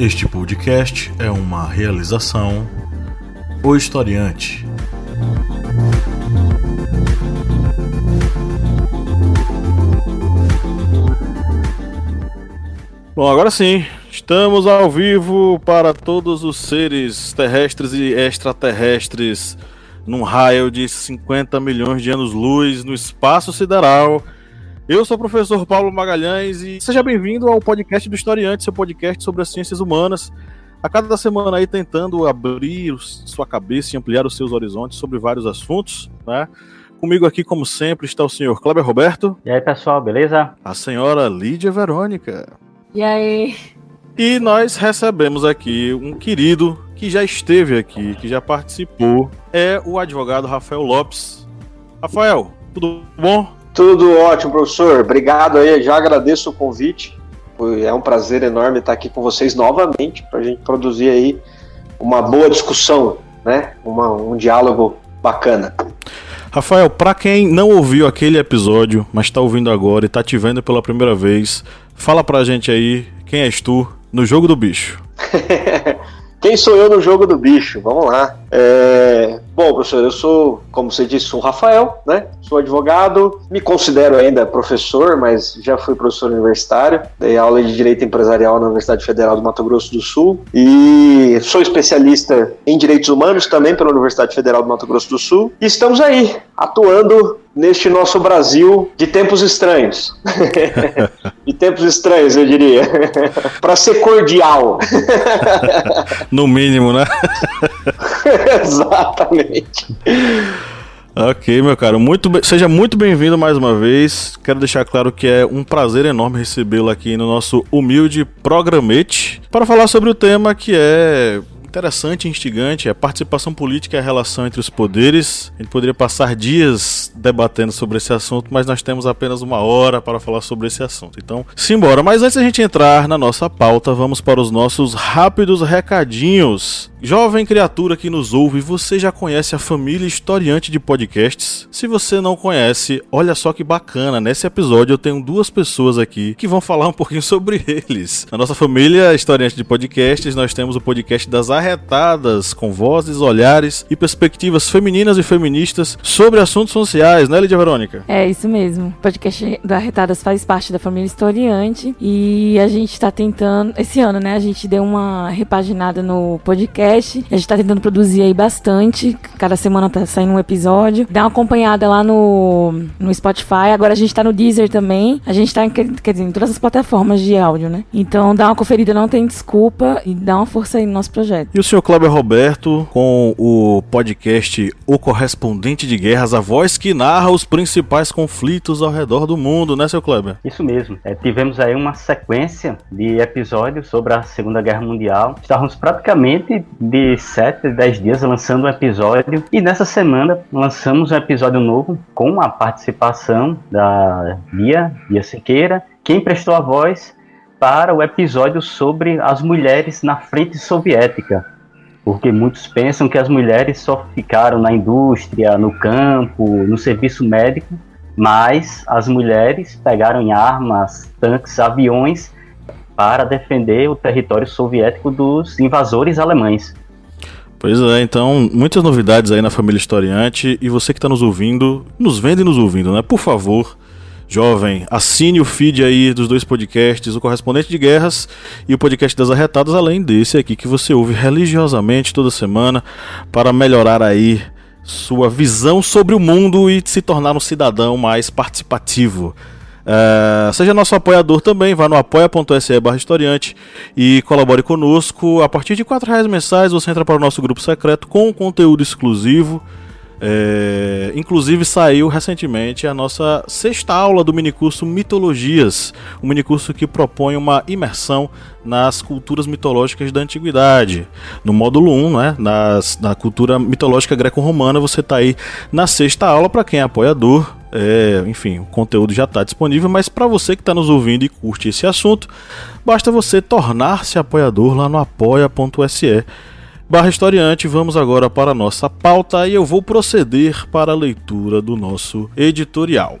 Este podcast é uma realização O Historiante. Bom, agora sim, estamos ao vivo para todos os seres terrestres e extraterrestres num raio de 50 milhões de anos-luz no espaço sideral. Eu sou o professor Paulo Magalhães e seja bem-vindo ao podcast do Historiante, seu podcast sobre as ciências humanas. A cada semana aí tentando abrir sua cabeça e ampliar os seus horizontes sobre vários assuntos, né? Comigo aqui, como sempre, está o senhor Kleber Roberto. E aí, pessoal, beleza? A senhora Lídia Verônica. E aí? E nós recebemos aqui um querido que já esteve aqui, que já participou, é o advogado Rafael Lopes. Rafael, tudo bom? Tudo ótimo, professor. Obrigado aí, já agradeço o convite. É um prazer enorme estar aqui com vocês novamente para a gente produzir aí uma boa discussão, né? Uma, um diálogo bacana. Rafael, para quem não ouviu aquele episódio, mas está ouvindo agora e está te vendo pela primeira vez, fala pra gente aí quem és tu no jogo do bicho. quem sou eu no jogo do bicho? Vamos lá. É... Bom, professor, eu sou, como você disse, sou Rafael, né? Sou advogado, me considero ainda professor, mas já fui professor universitário, dei aula de Direito Empresarial na Universidade Federal do Mato Grosso do Sul e sou especialista em Direitos Humanos também pela Universidade Federal do Mato Grosso do Sul. E estamos aí, atuando neste nosso Brasil de tempos estranhos. de tempos estranhos, eu diria. Para ser cordial. no mínimo, né? Exatamente. Ok, meu caro, muito seja muito bem-vindo mais uma vez. Quero deixar claro que é um prazer enorme recebê-lo aqui no nosso humilde programete para falar sobre o tema que é interessante e instigante é a participação política e a relação entre os poderes. A gente poderia passar dias debatendo sobre esse assunto, mas nós temos apenas uma hora para falar sobre esse assunto. Então, simbora. Mas antes da gente entrar na nossa pauta, vamos para os nossos rápidos recadinhos. Jovem criatura que nos ouve, você já conhece a família historiante de podcasts? Se você não conhece, olha só que bacana. Nesse episódio eu tenho duas pessoas aqui que vão falar um pouquinho sobre eles. Na nossa família historiante de podcasts, nós temos o podcast das arretadas, com vozes, olhares e perspectivas femininas e feministas sobre assuntos sociais, né, Lídia Verônica? É, isso mesmo. O podcast do Arretadas faz parte da família historiante e a gente está tentando, esse ano, né, a gente deu uma repaginada no podcast. A gente tá tentando produzir aí bastante. Cada semana tá saindo um episódio. Dá uma acompanhada lá no, no Spotify. Agora a gente tá no Deezer também. A gente tá em, quer dizer, em todas as plataformas de áudio, né? Então dá uma conferida, não tem desculpa. E dá uma força aí no nosso projeto. E o senhor Kleber Roberto com o podcast O Correspondente de Guerras, a voz que narra os principais conflitos ao redor do mundo, né, seu Kleber? Isso mesmo. É, tivemos aí uma sequência de episódios sobre a Segunda Guerra Mundial. Estávamos praticamente de 7 a 10 dias lançando um episódio. E nessa semana lançamos um episódio novo com a participação da Bia, Bia Siqueira, quem prestou a voz para o episódio sobre as mulheres na frente soviética. Porque muitos pensam que as mulheres só ficaram na indústria, no campo, no serviço médico, mas as mulheres pegaram em armas, tanques, aviões para defender o território soviético dos invasores alemães. Pois é, então, muitas novidades aí na família historiante e você que está nos ouvindo, nos vendo e nos ouvindo, né? Por favor, jovem, assine o feed aí dos dois podcasts, o Correspondente de Guerras e o podcast das Arretadas, além desse aqui que você ouve religiosamente toda semana para melhorar aí sua visão sobre o mundo e se tornar um cidadão mais participativo. Uh, seja nosso apoiador também, vá no apoia.se barra historiante e colabore conosco. A partir de R$ reais mensais você entra para o nosso grupo secreto com conteúdo exclusivo. É, inclusive saiu recentemente a nossa sexta aula do minicurso Mitologias, um minicurso que propõe uma imersão nas culturas mitológicas da antiguidade. No módulo 1, né, nas, na cultura mitológica greco-romana, você está aí na sexta aula para quem é apoiador. É, enfim, o conteúdo já está disponível, mas para você que está nos ouvindo e curte esse assunto, basta você tornar-se apoiador lá no apoia.se barra historiante, vamos agora para a nossa pauta e eu vou proceder para a leitura do nosso editorial.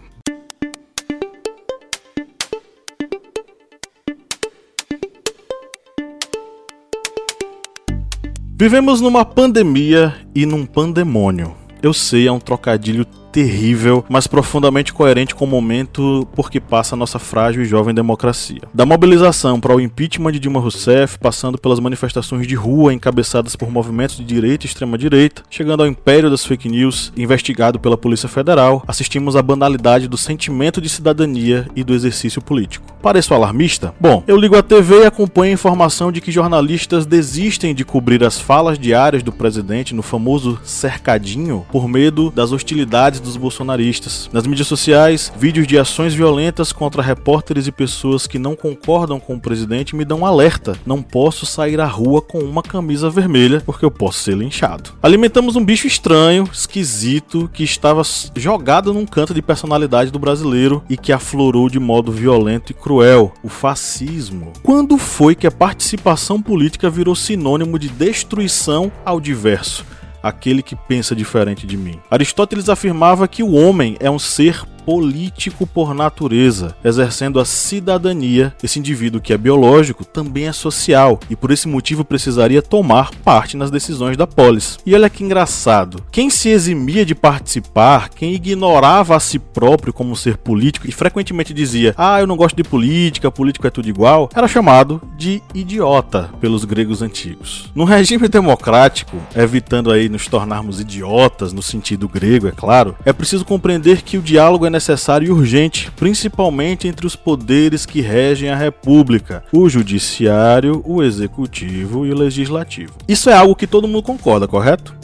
Vivemos numa pandemia e num pandemônio. Eu sei, é um trocadilho terrível, mas profundamente coerente com o momento por que passa a nossa frágil e jovem democracia. Da mobilização para o impeachment de Dilma Rousseff, passando pelas manifestações de rua encabeçadas por movimentos de direita e extrema-direita, chegando ao império das fake news, investigado pela Polícia Federal, assistimos à banalidade do sentimento de cidadania e do exercício político. Pareço alarmista? Bom, eu ligo a TV e acompanho a informação de que jornalistas desistem de cobrir as falas diárias do presidente no famoso cercadinho por medo das hostilidades dos bolsonaristas. Nas mídias sociais, vídeos de ações violentas contra repórteres e pessoas que não concordam com o presidente me dão um alerta. Não posso sair à rua com uma camisa vermelha porque eu posso ser linchado. Alimentamos um bicho estranho, esquisito, que estava jogado num canto de personalidade do brasileiro e que aflorou de modo violento e cruel: o fascismo. Quando foi que a participação política virou sinônimo de destruição ao diverso? Aquele que pensa diferente de mim. Aristóteles afirmava que o homem é um ser político por natureza, exercendo a cidadania. Esse indivíduo que é biológico também é social e por esse motivo precisaria tomar parte nas decisões da polis. E olha que engraçado, quem se eximia de participar, quem ignorava a si próprio como ser político e frequentemente dizia: "Ah, eu não gosto de política, político é tudo igual", era chamado de idiota pelos gregos antigos. No regime democrático, evitando aí nos tornarmos idiotas no sentido grego, é claro, é preciso compreender que o diálogo é é necessário e urgente, principalmente entre os poderes que regem a República: o Judiciário, o Executivo e o Legislativo. Isso é algo que todo mundo concorda, correto?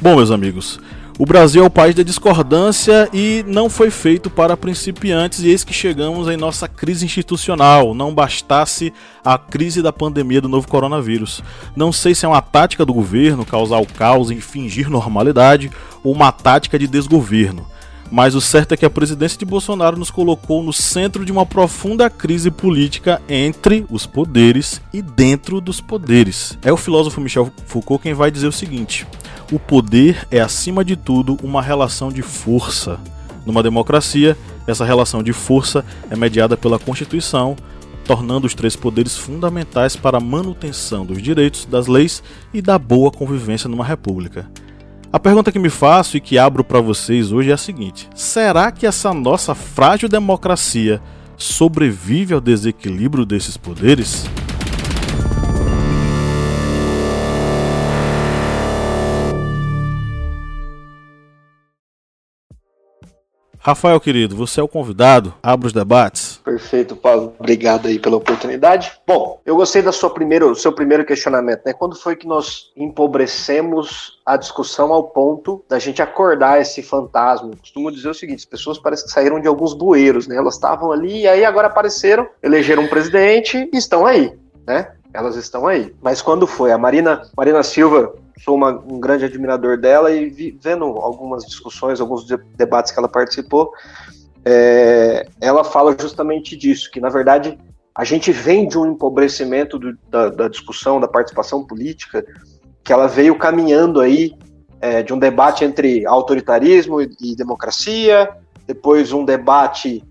Bom, meus amigos, o Brasil é o país da discordância e não foi feito para principiantes, e eis que chegamos em nossa crise institucional. Não bastasse a crise da pandemia do novo coronavírus. Não sei se é uma tática do governo causar o caos e fingir normalidade ou uma tática de desgoverno. Mas o certo é que a presidência de Bolsonaro nos colocou no centro de uma profunda crise política entre os poderes e dentro dos poderes. É o filósofo Michel Foucault quem vai dizer o seguinte: o poder é, acima de tudo, uma relação de força. Numa democracia, essa relação de força é mediada pela Constituição, tornando os três poderes fundamentais para a manutenção dos direitos, das leis e da boa convivência numa república. A pergunta que me faço e que abro para vocês hoje é a seguinte: será que essa nossa frágil democracia sobrevive ao desequilíbrio desses poderes? Rafael, querido, você é o convidado. Abra os debates. Perfeito, Paulo. Obrigado aí pela oportunidade. Bom, eu gostei da sua primeiro, seu primeiro questionamento, né? Quando foi que nós empobrecemos a discussão ao ponto da gente acordar esse fantasma? Eu costumo dizer o seguinte: as pessoas parecem que saíram de alguns bueiros, né? Elas estavam ali e aí agora apareceram, elegeram um presidente e estão aí, né? Elas estão aí. Mas quando foi? A Marina, Marina Silva sou uma, um grande admirador dela e vi, vendo algumas discussões, alguns de, debates que ela participou, é, ela fala justamente disso, que na verdade a gente vem de um empobrecimento do, da, da, discussão, da participação política, que ela veio caminhando aí é, de um debate entre autoritarismo e, e democracia, depois um debate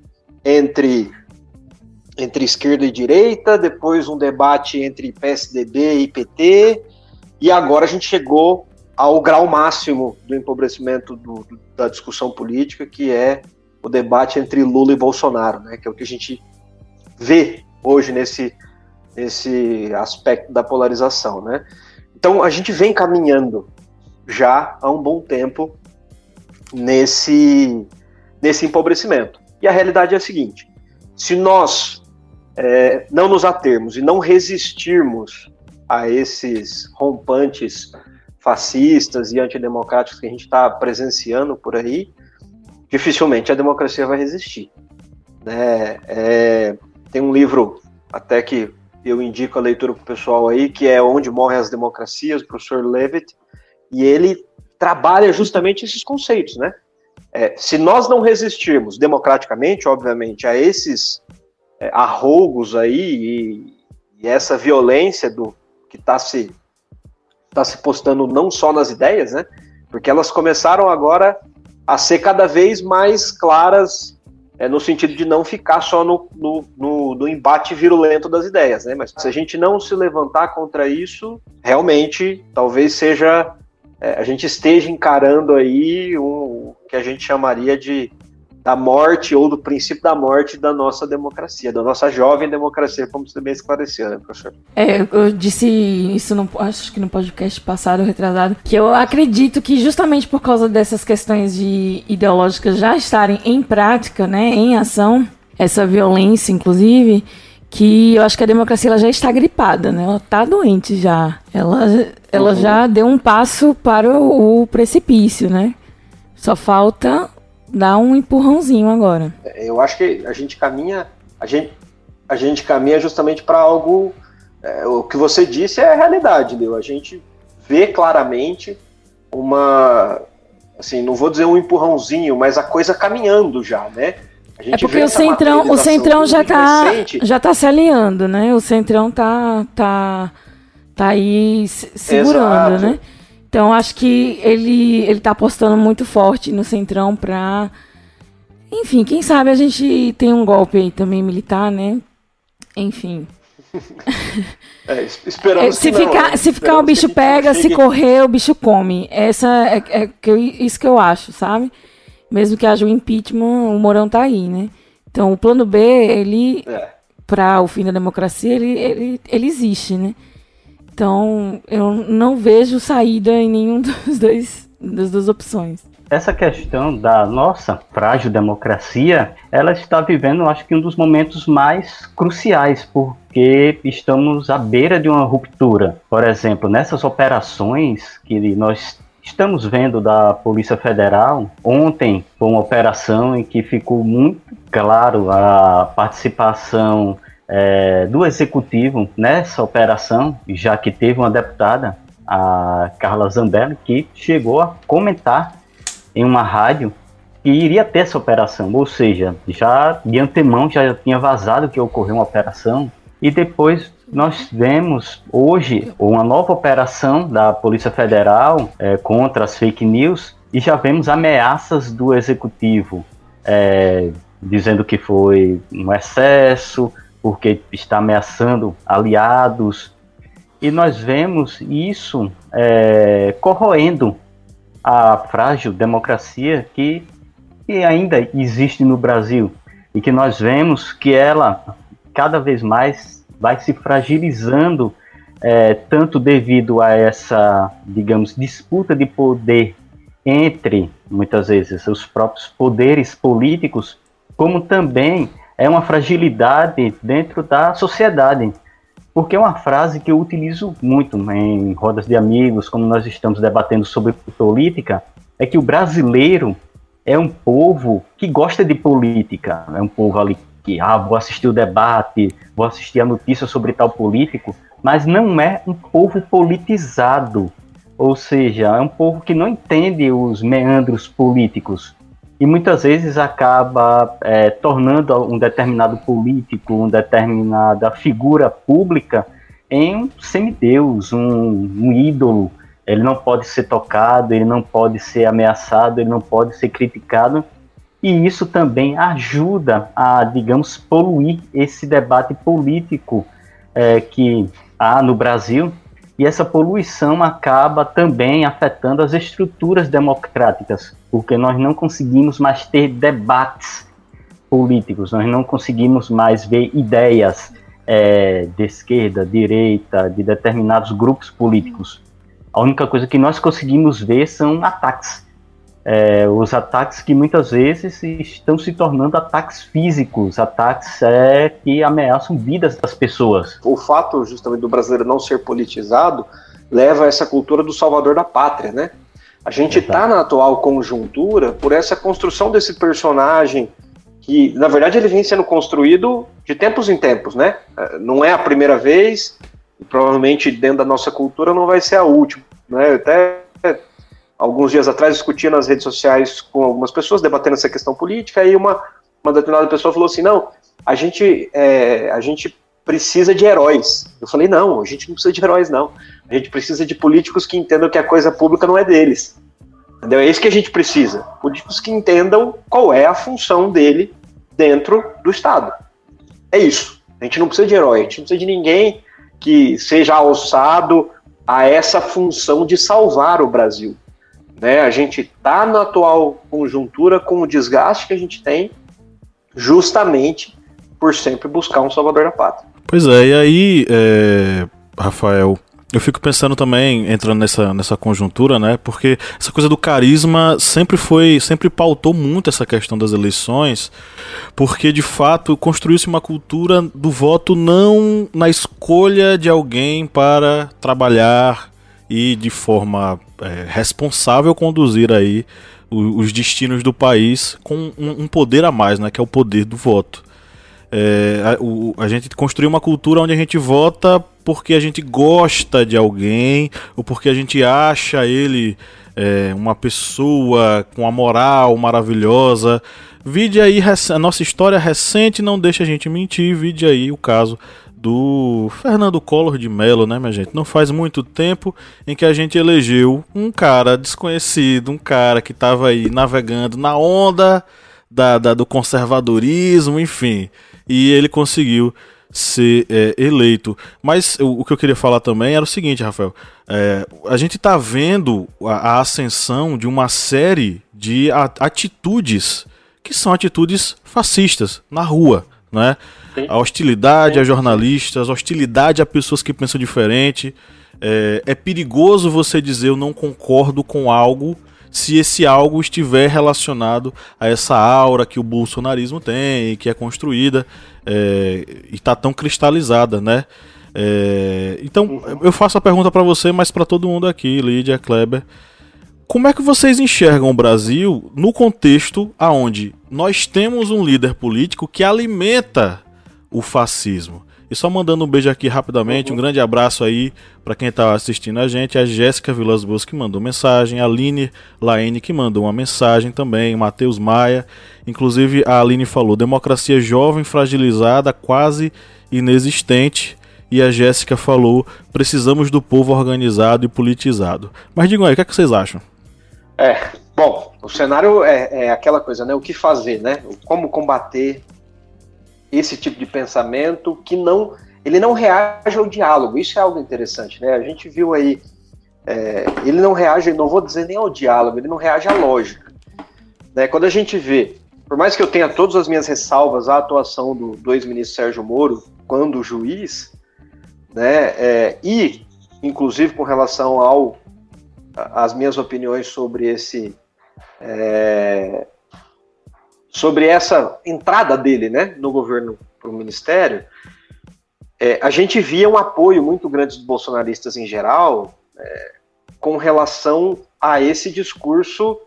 entre entre esquerda e direita, depois um debate entre PSDB e PT, e agora a gente chegou ao grau máximo do empobrecimento do, do, da discussão política, que é o debate entre Lula e Bolsonaro, né, que é o que a gente vê hoje nesse, nesse aspecto da polarização. Né? Então a gente vem caminhando já há um bom tempo nesse, nesse empobrecimento. E a realidade é a seguinte: se nós é, não nos atermos e não resistirmos a esses rompantes fascistas e antidemocráticos que a gente está presenciando por aí, dificilmente a democracia vai resistir. Né? É, tem um livro até que eu indico a leitura para o pessoal aí, que é Onde Morrem as Democracias, do professor Levitt, e ele trabalha justamente esses conceitos, né? É, se nós não resistirmos democraticamente, obviamente, a esses é, arrougos aí e, e essa violência do, que está se, tá se postando não só nas ideias, né? Porque elas começaram agora a ser cada vez mais claras é, no sentido de não ficar só no, no, no, no, embate virulento das ideias, né? Mas se a gente não se levantar contra isso, realmente talvez seja é, a gente esteja encarando aí um, o que a gente chamaria de da morte ou do princípio da morte da nossa democracia, da nossa jovem democracia, como você bem esclareceu, né, professor? É, eu disse isso, no, acho que no podcast passado, retrasado, que eu acredito que justamente por causa dessas questões de ideológicas já estarem em prática, né, em ação, essa violência, inclusive, que eu acho que a democracia ela já está gripada, né? Ela está doente já. Ela, ela uhum. já deu um passo para o, o precipício, né? Só falta dar um empurrãozinho agora. É, eu acho que a gente caminha, a gente, a gente caminha justamente para algo. É, o que você disse é a realidade, Leo. A gente vê claramente uma, assim, não vou dizer um empurrãozinho, mas a coisa caminhando já, né? é porque o centrão, o centrão já está já tá se alinhando, né? O centrão tá tá tá aí segurando, Exato. né? Então acho que ele ele tá apostando muito forte no Centrão para enfim, quem sabe a gente tem um golpe aí também militar, né? Enfim. É, esperamos é, se que ficar, não, se ficar o bicho pega, se correr o bicho come. Essa é, é que eu, isso que eu acho, sabe? Mesmo que haja o impeachment, o Morão tá aí, né? Então o plano B, ele é. para o fim da democracia, ele, ele, ele existe, né? Então, eu não vejo saída em nenhum dos dois das duas opções. Essa questão da nossa frágil democracia, ela está vivendo, acho que um dos momentos mais cruciais, porque estamos à beira de uma ruptura. Por exemplo, nessas operações que nós estamos vendo da Polícia Federal, ontem foi uma operação em que ficou muito claro a participação é, do executivo nessa operação, já que teve uma deputada, a Carla Zambelli, que chegou a comentar em uma rádio que iria ter essa operação, ou seja, já de antemão já tinha vazado que ocorreu uma operação. E depois nós vemos hoje uma nova operação da Polícia Federal é, contra as fake news e já vemos ameaças do executivo é, dizendo que foi um excesso, porque está ameaçando aliados. E nós vemos isso é, corroendo a frágil democracia que, que ainda existe no Brasil e que nós vemos que ela cada vez mais vai se fragilizando, é, tanto devido a essa, digamos, disputa de poder entre, muitas vezes, os próprios poderes políticos, como também é uma fragilidade dentro da sociedade. Porque é uma frase que eu utilizo muito em rodas de amigos, como nós estamos debatendo sobre política, é que o brasileiro é um povo que gosta de política, é um povo ali que, ah, vou assistir o debate, vou assistir a notícia sobre tal político, mas não é um povo politizado, ou seja, é um povo que não entende os meandros políticos e muitas vezes acaba é, tornando um determinado político, uma determinada figura pública em um semideus, um, um ídolo. Ele não pode ser tocado, ele não pode ser ameaçado, ele não pode ser criticado. E isso também ajuda a, digamos, poluir esse debate político é, que há no Brasil e essa poluição acaba também afetando as estruturas democráticas, porque nós não conseguimos mais ter debates políticos, nós não conseguimos mais ver ideias é, de esquerda, direita, de determinados grupos políticos. A única coisa que nós conseguimos ver são ataques é, os ataques que muitas vezes estão se tornando ataques físicos, ataques é, que ameaçam vidas das pessoas. O fato justamente do brasileiro não ser politizado leva a essa cultura do salvador da pátria, né? A gente está na atual conjuntura por essa construção desse personagem que, na verdade, ele vem sendo construído de tempos em tempos, né? É, não é a primeira vez, e provavelmente dentro da nossa cultura não vai ser a última, né? Até alguns dias atrás discutia nas redes sociais com algumas pessoas debatendo essa questão política, e uma, uma determinada pessoa falou assim, não, a gente, é, a gente precisa de heróis. Eu falei, não, a gente não precisa de heróis, não. A gente precisa de políticos que entendam que a coisa pública não é deles. Entendeu? É isso que a gente precisa. Políticos que entendam qual é a função dele dentro do Estado. É isso. A gente não precisa de herói, a gente não precisa de ninguém que seja alçado a essa função de salvar o Brasil. Né? A gente está na atual conjuntura com o desgaste que a gente tem, justamente por sempre buscar um salvador da pátria. Pois é, e aí, é, Rafael, eu fico pensando também, entrando nessa, nessa conjuntura, né? Porque essa coisa do carisma sempre foi, sempre pautou muito essa questão das eleições, porque de fato construiu-se uma cultura do voto não na escolha de alguém para trabalhar e de forma é, responsável conduzir aí os, os destinos do país com um, um poder a mais, né? Que é o poder do voto. É, a, o, a gente construiu uma cultura onde a gente vota porque a gente gosta de alguém ou porque a gente acha ele é, uma pessoa com a moral maravilhosa. Vide aí, a nossa história recente não deixa a gente mentir. Vide aí o caso do Fernando Collor de Mello, né, minha gente? Não faz muito tempo em que a gente elegeu um cara desconhecido, um cara que estava aí navegando na onda da, da, do conservadorismo, enfim e ele conseguiu ser é, eleito. Mas o, o, que eu queria falar também era o seguinte, Rafael. É, a gente está vendo a, a, ascensão de uma série de atitudes que são atitudes fascistas na rua, né? A hostilidade a jornalistas, a hostilidade a pessoas que pensam diferente. É, é perigoso você dizer eu não concordo com algo se esse algo estiver relacionado a essa aura que o bolsonarismo tem, que é construída é, e está tão cristalizada, né? É, então, eu faço a pergunta para você, mas para todo mundo aqui, Lídia, Kleber. Como é que vocês enxergam o Brasil no contexto aonde nós temos um líder político que alimenta o fascismo? E só mandando um beijo aqui rapidamente, um grande abraço aí para quem está assistindo a gente, a Jéssica Vilas Boas que mandou mensagem, a Aline Laene que mandou uma mensagem também, Matheus Maia, inclusive a Aline falou, democracia jovem, fragilizada, quase inexistente, e a Jéssica falou, precisamos do povo organizado e politizado. Mas digam aí, o que, é que vocês acham? É, bom, o cenário é, é aquela coisa, né, o que fazer, né, como combater esse tipo de pensamento que não ele não reage ao diálogo. Isso é algo interessante, né? A gente viu aí é, ele não reage, não vou dizer nem ao diálogo, ele não reage à lógica. Né? Quando a gente vê, por mais que eu tenha todas as minhas ressalvas à atuação do, do ex-ministro Sérgio Moro quando juiz, né? É, e inclusive com relação ao as minhas opiniões sobre esse é, sobre essa entrada dele né, no governo para o ministério, é, a gente via um apoio muito grande dos bolsonaristas em geral é, com relação a esse discurso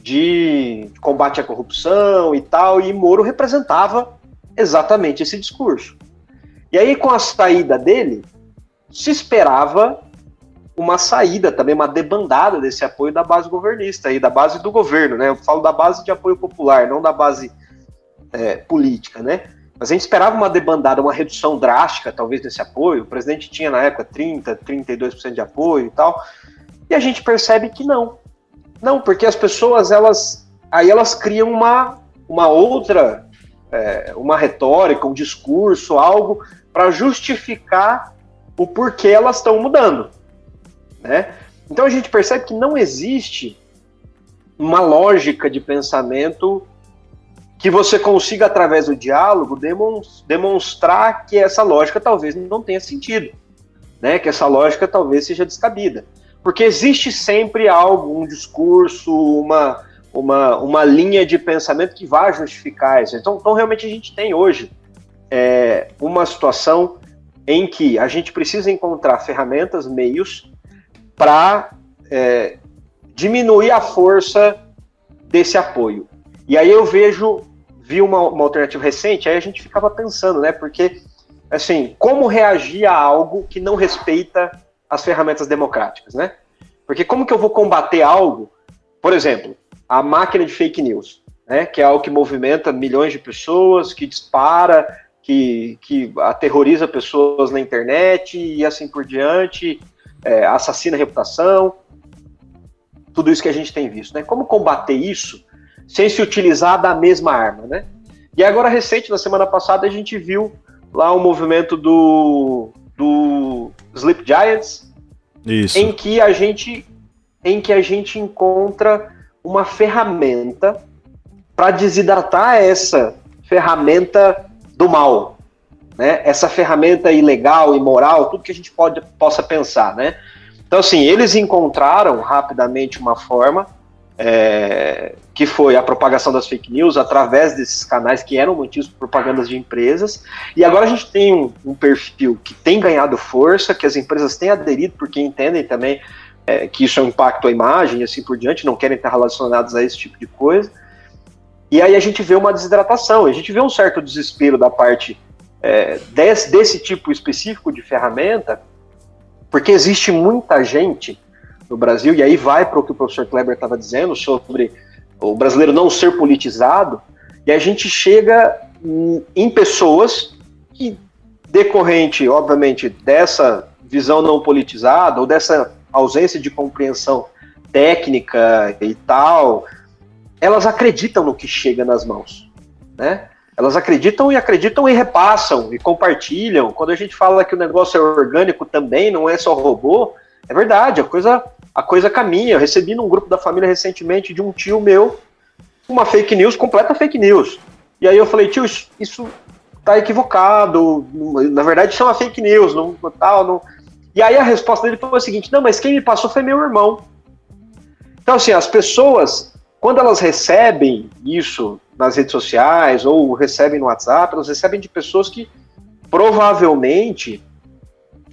de combate à corrupção e tal, e Moro representava exatamente esse discurso. E aí, com a saída dele, se esperava uma saída também, uma debandada desse apoio da base governista e da base do governo, né? Eu falo da base de apoio popular, não da base é, política, né? Mas a gente esperava uma debandada, uma redução drástica, talvez, desse apoio. O presidente tinha, na época, 30%, 32% de apoio e tal. E a gente percebe que não. Não, porque as pessoas, elas. Aí elas criam uma, uma outra. É, uma retórica, um discurso, algo para justificar o porquê elas estão mudando. Né? Então a gente percebe que não existe uma lógica de pensamento que você consiga, através do diálogo, demonstrar que essa lógica talvez não tenha sentido, né? que essa lógica talvez seja descabida. Porque existe sempre algo, um discurso, uma, uma, uma linha de pensamento que vai justificar isso. Então, então realmente a gente tem hoje é, uma situação em que a gente precisa encontrar ferramentas, meios para é, diminuir a força desse apoio. E aí eu vejo, vi uma, uma, alternativa recente, aí a gente ficava pensando, né? Porque, assim, como reagir a algo que não respeita as ferramentas democráticas, né? Porque como que eu vou combater algo, por exemplo, a máquina de fake news, né? Que é algo que movimenta milhões de pessoas, que dispara, que, que aterroriza pessoas na internet e assim por diante, é, assassina a reputação, tudo isso que a gente tem visto. Né? Como combater isso sem se utilizar da mesma arma? Né? E agora, recente, na semana passada, a gente viu lá o um movimento do, do Sleep Giants, Isso. em que a gente em que a gente encontra uma ferramenta para desidratar essa ferramenta do mal, né? Essa ferramenta ilegal, imoral, tudo que a gente pode, possa pensar, né? Então, assim, eles encontraram rapidamente uma forma é, que foi a propagação das fake news através desses canais que eram mantidos por propagandas de empresas. E agora a gente tem um, um, perfil que tem ganhado força, que as empresas têm aderido, porque entendem também é, que isso é um impacto à imagem e assim por diante, não querem estar relacionados a esse tipo de coisa. E aí a gente vê uma desidratação, a gente vê um certo desespero da parte é, desse, desse tipo específico de ferramenta, porque existe muita gente no Brasil, e aí vai para o que o professor Kleber estava dizendo sobre o brasileiro não ser politizado, e a gente chega em pessoas que, decorrente, obviamente, dessa visão não politizada, ou dessa ausência de compreensão técnica e tal, elas acreditam no que chega nas mãos, né? Elas acreditam e acreditam e repassam e compartilham. Quando a gente fala que o negócio é orgânico também, não é só robô, é verdade, a coisa a coisa caminha. Eu recebi num grupo da família recentemente de um tio meu uma fake news, completa fake news. E aí eu falei, tio, isso, isso tá equivocado. Na verdade, isso é uma fake news, não tal, não. E aí a resposta dele foi a seguinte: não, mas quem me passou foi meu irmão. Então, assim, as pessoas, quando elas recebem isso nas redes sociais ou recebem no WhatsApp, elas recebem de pessoas que provavelmente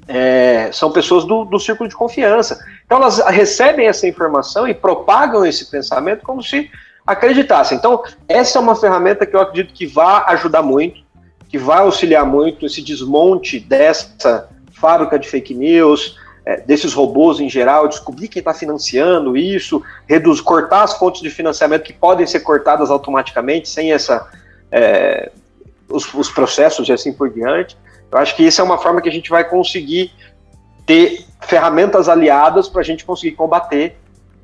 é, são pessoas do, do círculo de confiança. Então elas recebem essa informação e propagam esse pensamento como se acreditassem. Então, essa é uma ferramenta que eu acredito que vai ajudar muito, que vai auxiliar muito esse desmonte dessa fábrica de fake news, é, desses robôs em geral, descobrir quem está financiando isso, reduz, cortar as fontes de financiamento que podem ser cortadas automaticamente sem essa é, os, os processos e assim por diante. Eu acho que isso é uma forma que a gente vai conseguir ter ferramentas aliadas para a gente conseguir combater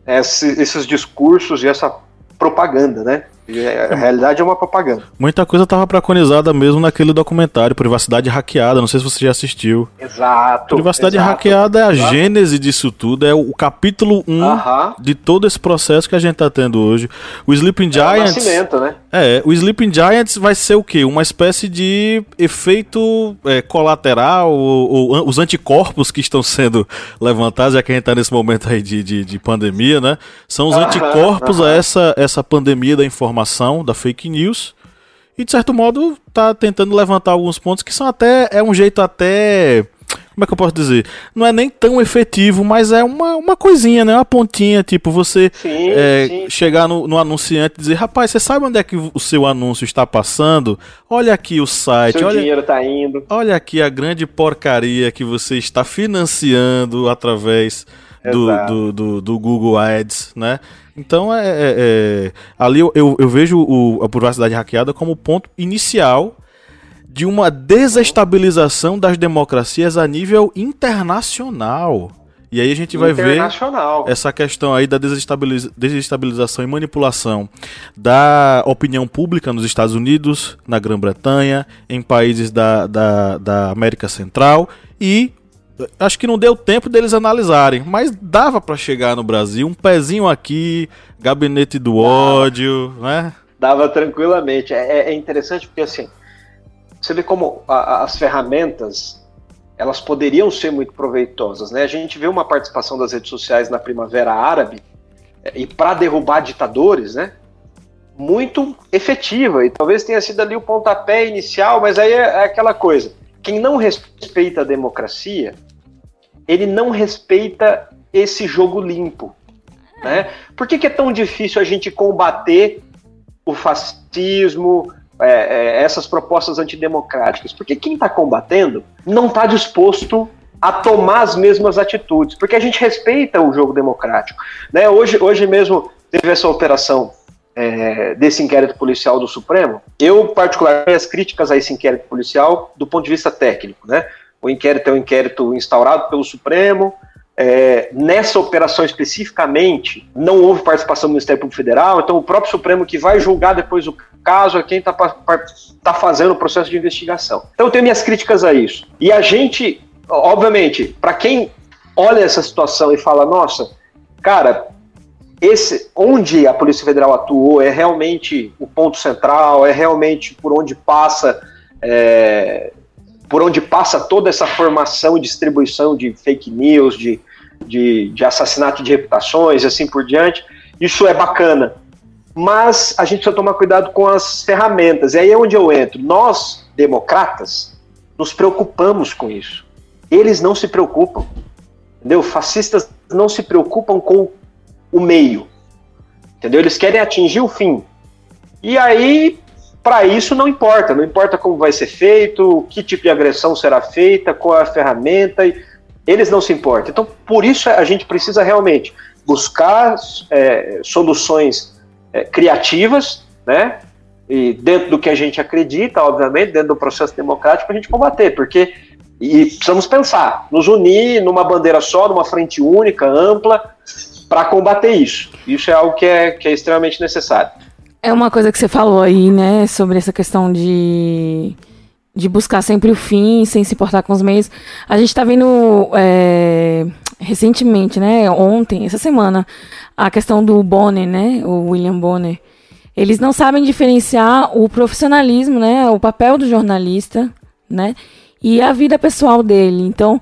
esse, esses discursos e essa propaganda, né? A realidade é uma propaganda. Muita coisa estava preconizada mesmo naquele documentário, Privacidade Hackeada. Não sei se você já assistiu. Exato. Privacidade exato, Hackeada é a exato. gênese disso tudo, é o capítulo 1 um uh -huh. de todo esse processo que a gente está tendo hoje. O Sleeping Giants. É, o nascimento, né? é, o Sleeping Giants vai ser o quê? Uma espécie de efeito é, colateral, ou, ou, os anticorpos que estão sendo levantados, já que a gente está nesse momento aí de, de, de, pandemia, né? São os uh -huh, anticorpos uh -huh. a essa, essa pandemia da informação informação, da fake news, e de certo modo tá tentando levantar alguns pontos que são até. É um jeito até. Como é que eu posso dizer? Não é nem tão efetivo, mas é uma, uma coisinha, né? Uma pontinha, tipo, você sim, é, sim. chegar no, no, anunciante e dizer, rapaz, você sabe onde é que o seu anúncio está passando? Olha aqui o site. Seu olha, dinheiro tá indo. Olha aqui a grande porcaria que você está financiando através do, do, do, do, Google Ads, né? Então, é, é, é ali eu, eu, eu vejo o, a privacidade hackeada como ponto inicial de uma desestabilização das democracias a nível internacional. E aí a gente vai ver essa questão aí da desestabiliza desestabilização e manipulação da opinião pública nos Estados Unidos, na Grã-Bretanha, em países da, da, da América Central e acho que não deu tempo deles analisarem, mas dava para chegar no Brasil, um pezinho aqui, gabinete do ódio, né? Dava tranquilamente. É, é interessante porque assim, você vê como a, as ferramentas elas poderiam ser muito proveitosas, né? A gente vê uma participação das redes sociais na Primavera Árabe é, e para derrubar ditadores, né? Muito efetiva e talvez tenha sido ali o pontapé inicial, mas aí é, é aquela coisa. Quem não respeita a democracia ele não respeita esse jogo limpo. Né? Por que, que é tão difícil a gente combater o fascismo, é, é, essas propostas antidemocráticas? Porque quem está combatendo não está disposto a tomar as mesmas atitudes, porque a gente respeita o jogo democrático. Né? Hoje, hoje mesmo teve essa operação é, desse inquérito policial do Supremo. Eu, particularmente, as críticas a esse inquérito policial do ponto de vista técnico. Né? O inquérito é um inquérito instaurado pelo Supremo. É, nessa operação especificamente, não houve participação do Ministério Público Federal, então o próprio Supremo que vai julgar depois o caso, a quem está tá fazendo o processo de investigação. Então eu tenho minhas críticas a isso. E a gente, obviamente, para quem olha essa situação e fala, nossa, cara, esse onde a Polícia Federal atuou é realmente o ponto central, é realmente por onde passa é, por onde passa toda essa formação e distribuição de fake news, de, de, de assassinato de reputações e assim por diante. Isso é bacana. Mas a gente precisa tomar cuidado com as ferramentas. E aí é onde eu entro. Nós, democratas, nos preocupamos com isso. Eles não se preocupam. Entendeu? Fascistas não se preocupam com o meio. Entendeu? Eles querem atingir o fim. E aí para isso não importa, não importa como vai ser feito, que tipo de agressão será feita, qual é a ferramenta, eles não se importam. Então, por isso a gente precisa realmente buscar é, soluções é, criativas, né? E dentro do que a gente acredita, obviamente, dentro do processo democrático, a gente combater, porque e precisamos pensar, nos unir numa bandeira só, numa frente única, ampla, para combater isso. Isso é algo que é, que é extremamente necessário. É uma coisa que você falou aí, né, sobre essa questão de, de buscar sempre o fim, sem se importar com os meios. A gente está vendo é, recentemente, né, ontem, essa semana, a questão do Bonner, né, o William Bonner. Eles não sabem diferenciar o profissionalismo, né, o papel do jornalista, né, e a vida pessoal dele. Então,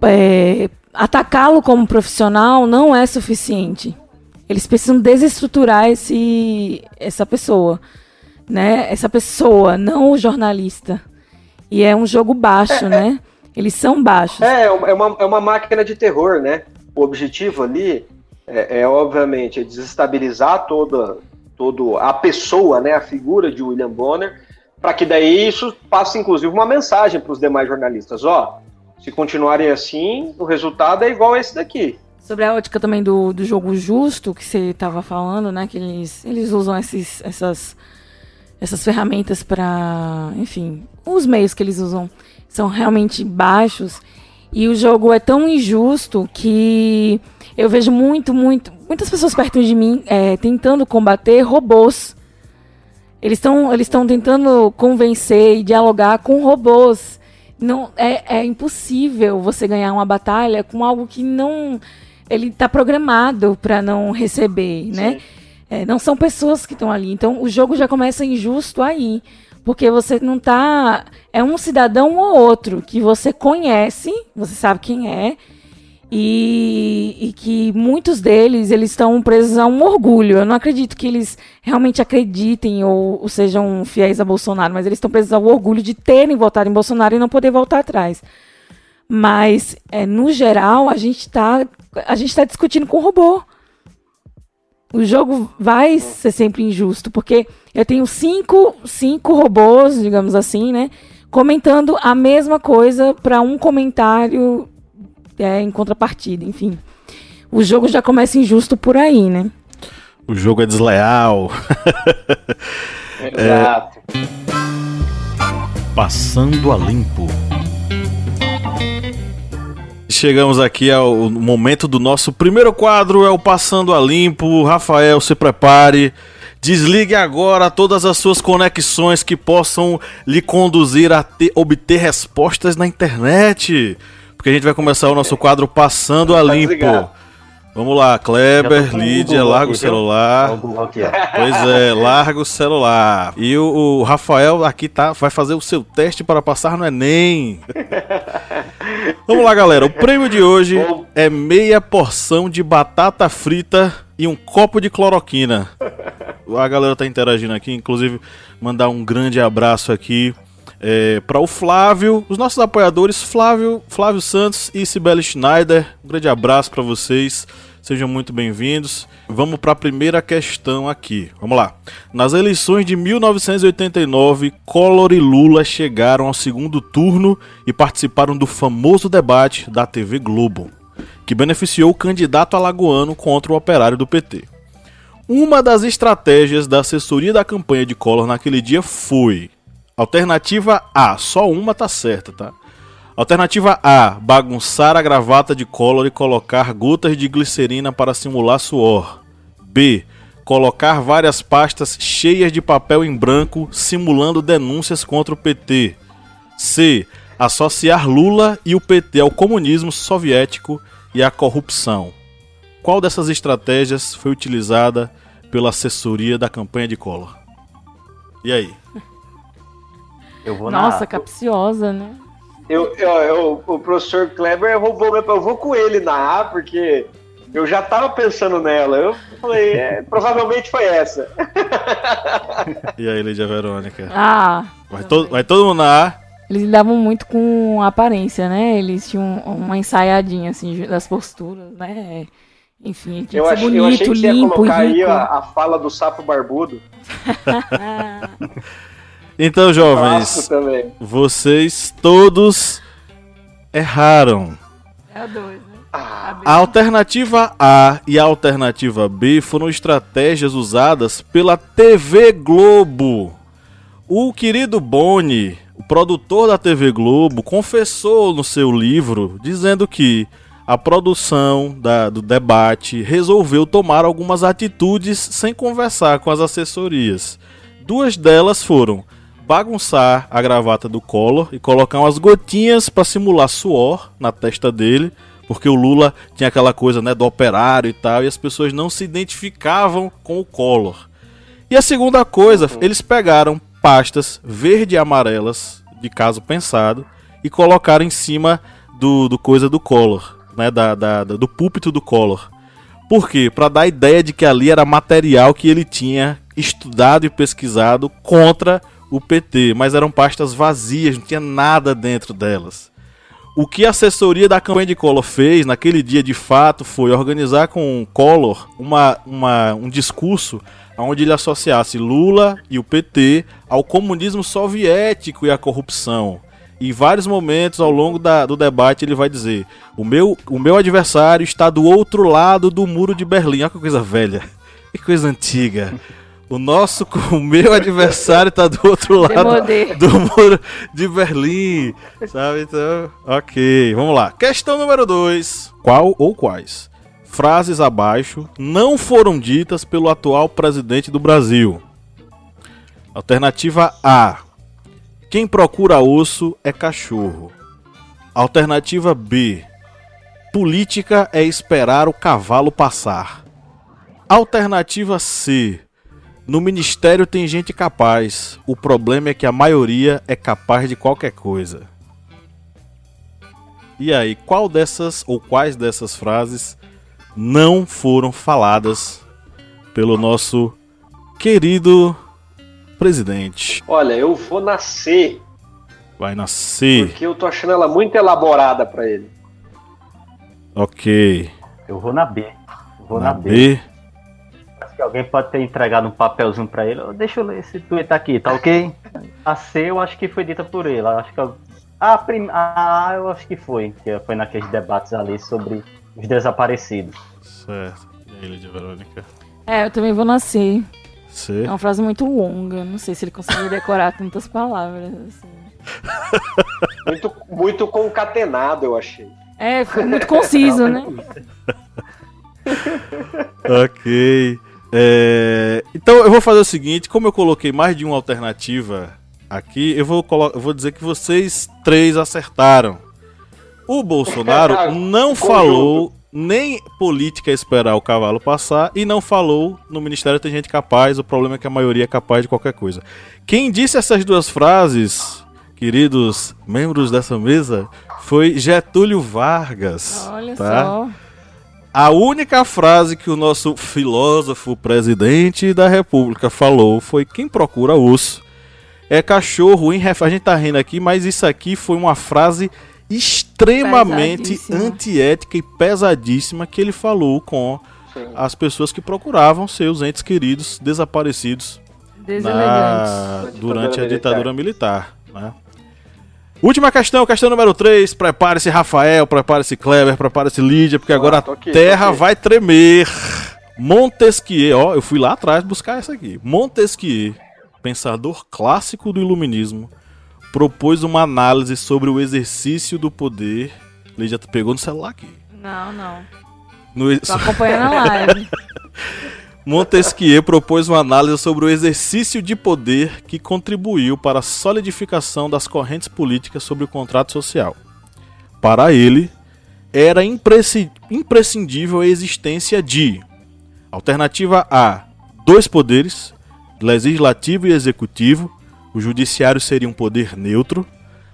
é, atacá-lo como profissional não é suficiente. Eles precisam desestruturar esse, essa pessoa, né? Essa pessoa, não o jornalista. E é um jogo baixo, é, né? É, Eles são baixos. É, é uma, é uma máquina de terror, né? O objetivo ali é, é obviamente, é desestabilizar toda, toda a pessoa, né? A figura de William Bonner, para que daí isso passe, inclusive, uma mensagem para os demais jornalistas. Ó, se continuarem assim, o resultado é igual a esse daqui. Sobre a ótica também do, do jogo justo que você estava falando, né? Que eles, eles usam esses, essas, essas ferramentas para. Enfim, os meios que eles usam são realmente baixos. E o jogo é tão injusto que eu vejo muito, muito, muitas pessoas perto de mim é, tentando combater robôs. Eles estão eles tentando convencer e dialogar com robôs. Não, é, é impossível você ganhar uma batalha com algo que não ele está programado para não receber, né? É, não são pessoas que estão ali. Então o jogo já começa injusto aí. Porque você não está. É um cidadão ou outro que você conhece, você sabe quem é, e, e, que muitos deles eles estão presos a um orgulho. Eu não acredito que eles realmente acreditem ou, ou sejam fiéis a Bolsonaro, mas eles estão presos ao orgulho de terem votado em Bolsonaro e não poder voltar atrás. Mas, é, no geral, a gente está a gente está discutindo com o robô. O jogo vai ser sempre injusto, porque eu tenho cinco, cinco robôs, digamos assim, né? Comentando a mesma coisa para um comentário é, em contrapartida, enfim. O jogo já começa injusto por aí, né? O jogo é desleal. Exato. É... Passando a limpo. Chegamos aqui ao momento do nosso primeiro quadro, é o Passando a Limpo. Rafael, se prepare. Desligue agora todas as suas conexões que possam lhe conduzir a ter, obter respostas na internet. Porque a gente vai começar o nosso quadro Passando a Limpo. Vamos lá, Kleber, Lídia, larga o celular. Pois é, larga o celular. E o, o, Rafael aqui tá, vai fazer o seu teste para passar no Enem. Vamos lá, galera. O prêmio de hoje é meia porção de batata frita e um copo de cloroquina. A galera tá interagindo aqui, inclusive mandar um grande abraço aqui é, para o Flávio, os nossos apoiadores Flávio, Flávio Santos e Sibeli Schneider. Um grande abraço para vocês. Sejam muito bem-vindos. Vamos para a primeira questão aqui. Vamos lá. Nas eleições de 1989, Collor e Lula chegaram ao segundo turno e participaram do famoso debate da TV Globo, que beneficiou o candidato alagoano contra o operário do PT. Uma das estratégias da assessoria da campanha de Collor naquele dia foi Alternativa A, só uma tá certa, tá? Alternativa A, bagunçar a gravata de Collor e colocar gotas de glicerina para simular suor. B, Colocar várias pastas cheias de papel em branco simulando denúncias contra o PT. C. Associar Lula e o PT ao comunismo soviético e à corrupção. Qual dessas estratégias foi utilizada pela assessoria da campanha de Collor? E aí? Eu vou Nossa, na... capciosa, né? Eu, eu, eu- o professor Kleber roubou meu. Eu vou com ele na A, porque eu já tava pensando nela. Eu falei, é, provavelmente foi essa. E aí, Lídia Verônica? Ah, Vai, to- vai todo mundo na A? eles lidavam muito com a aparência, né? Eles tinham uma ensaiadinha, assim, das posturas, né? Enfim, tinha Eu, que ser achei, bonito, eu achei que você ia limpo, colocar aí rico. a, a fala do sapo barbudo. Então, jovens, vocês todos erraram. É o dois, né? Ah, A alternativa A e a alternativa B foram estratégias usadas pela TV Globo. O querido Boni, o produtor da TV Globo, confessou no seu livro dizendo que a produção da- do debate resolveu tomar algumas atitudes sem conversar com as assessorias. Duas delas foram bagunçar a gravata do Collor e colocar umas gotinhas para simular suor na testa dele, porque o Lula tinha aquela coisa né, do operário e tal, e as pessoas não se identificavam com o Collor. E a segunda coisa, eles pegaram pastas verde e amarelas, de caso pensado, e colocaram em cima do, do coisa do Collor, né, da, da- da- do púlpito do Collor. Por quê? Para dar a ideia de que ali era material que ele tinha estudado e pesquisado contra o PT, mas eram pastas vazias, não tinha nada dentro delas. O que a assessoria da campanha de Collor fez naquele dia de fato foi organizar com Collor uma, uma, um discurso onde ele associasse Lula e o PT ao comunismo soviético e à corrupção. Em vários momentos ao longo da- do debate ele vai dizer: o meu, o meu adversário está do outro lado do muro de Berlim. Olha que coisa velha, que coisa antiga. O nosso, o meu adversário está do outro lado do muro de Berlim, sabe? Então, ok, vamos lá. Questão número 2. Qual ou quais frases abaixo não foram ditas pelo atual presidente do Brasil? Alternativa A. Quem procura osso é cachorro. Alternativa B. Política é esperar o cavalo passar. Alternativa C. No ministério tem gente capaz. O problema é que a maioria é capaz de qualquer coisa. E aí, qual dessas ou quais dessas frases não foram faladas pelo nosso querido presidente? olha, eu vou nascer, Vai nascer. porque eu tô achando ela muito elaborada pra ele. Ok. Eu vou na B. Vou na, Na B. B. Que alguém pode ter entregado um papelzinho pra ele. Deixa eu ler esse tweet aqui, tá ok? A C eu acho que foi dita por ele. Acho que eu... a, prim... a eu acho que foi. Que foi naqueles debates ali sobre os desaparecidos. Certo. E aí, Lídia Verônica? É, eu também vou nascer. C. É uma frase muito longa. Não sei se ele conseguiu decorar tantas palavras. assim. Muito, muito concatenado, eu achei. É, foi muito conciso, né? Ok. É, Então eu vou fazer o seguinte, como eu coloquei mais de uma alternativa aqui, eu vou, eu vou dizer que vocês três acertaram. O Bolsonaro não falou nem política é esperar o cavalo passar e não falou no Ministério tem gente capaz, o problema é que a maioria é capaz de qualquer coisa. Quem disse essas duas frases, queridos membros dessa mesa, foi Getúlio Vargas. Olha tá? só. A única frase que o nosso filósofo presidente da República falou foi: quem procura osso é cachorro em ref... A gente tá rindo aqui, mas isso aqui foi uma frase extremamente antiética e pesadíssima que ele falou com Sim. as pessoas que procuravam seus entes queridos desaparecidos na... Durante a militar. ditadura militar. né? Última questão, questão número 3. Prepare-se, Rafael, prepare-se, Kleber, prepare-se, Lídia, porque agora tô aqui, a terra vai tremer. Montesquieu, ó, eu fui lá atrás buscar essa aqui. Montesquieu, pensador clássico do iluminismo, propôs uma análise sobre o exercício do poder. Lídia pegou no celular aqui. Não, não. No, Tô acompanhando a live. Montesquieu propôs uma análise sobre o exercício de poder que contribuiu para a solidificação das correntes políticas sobre o contrato social. Para ele, era imprescindível a existência de alternativa A, dois poderes, legislativo e executivo, o judiciário seria um poder neutro.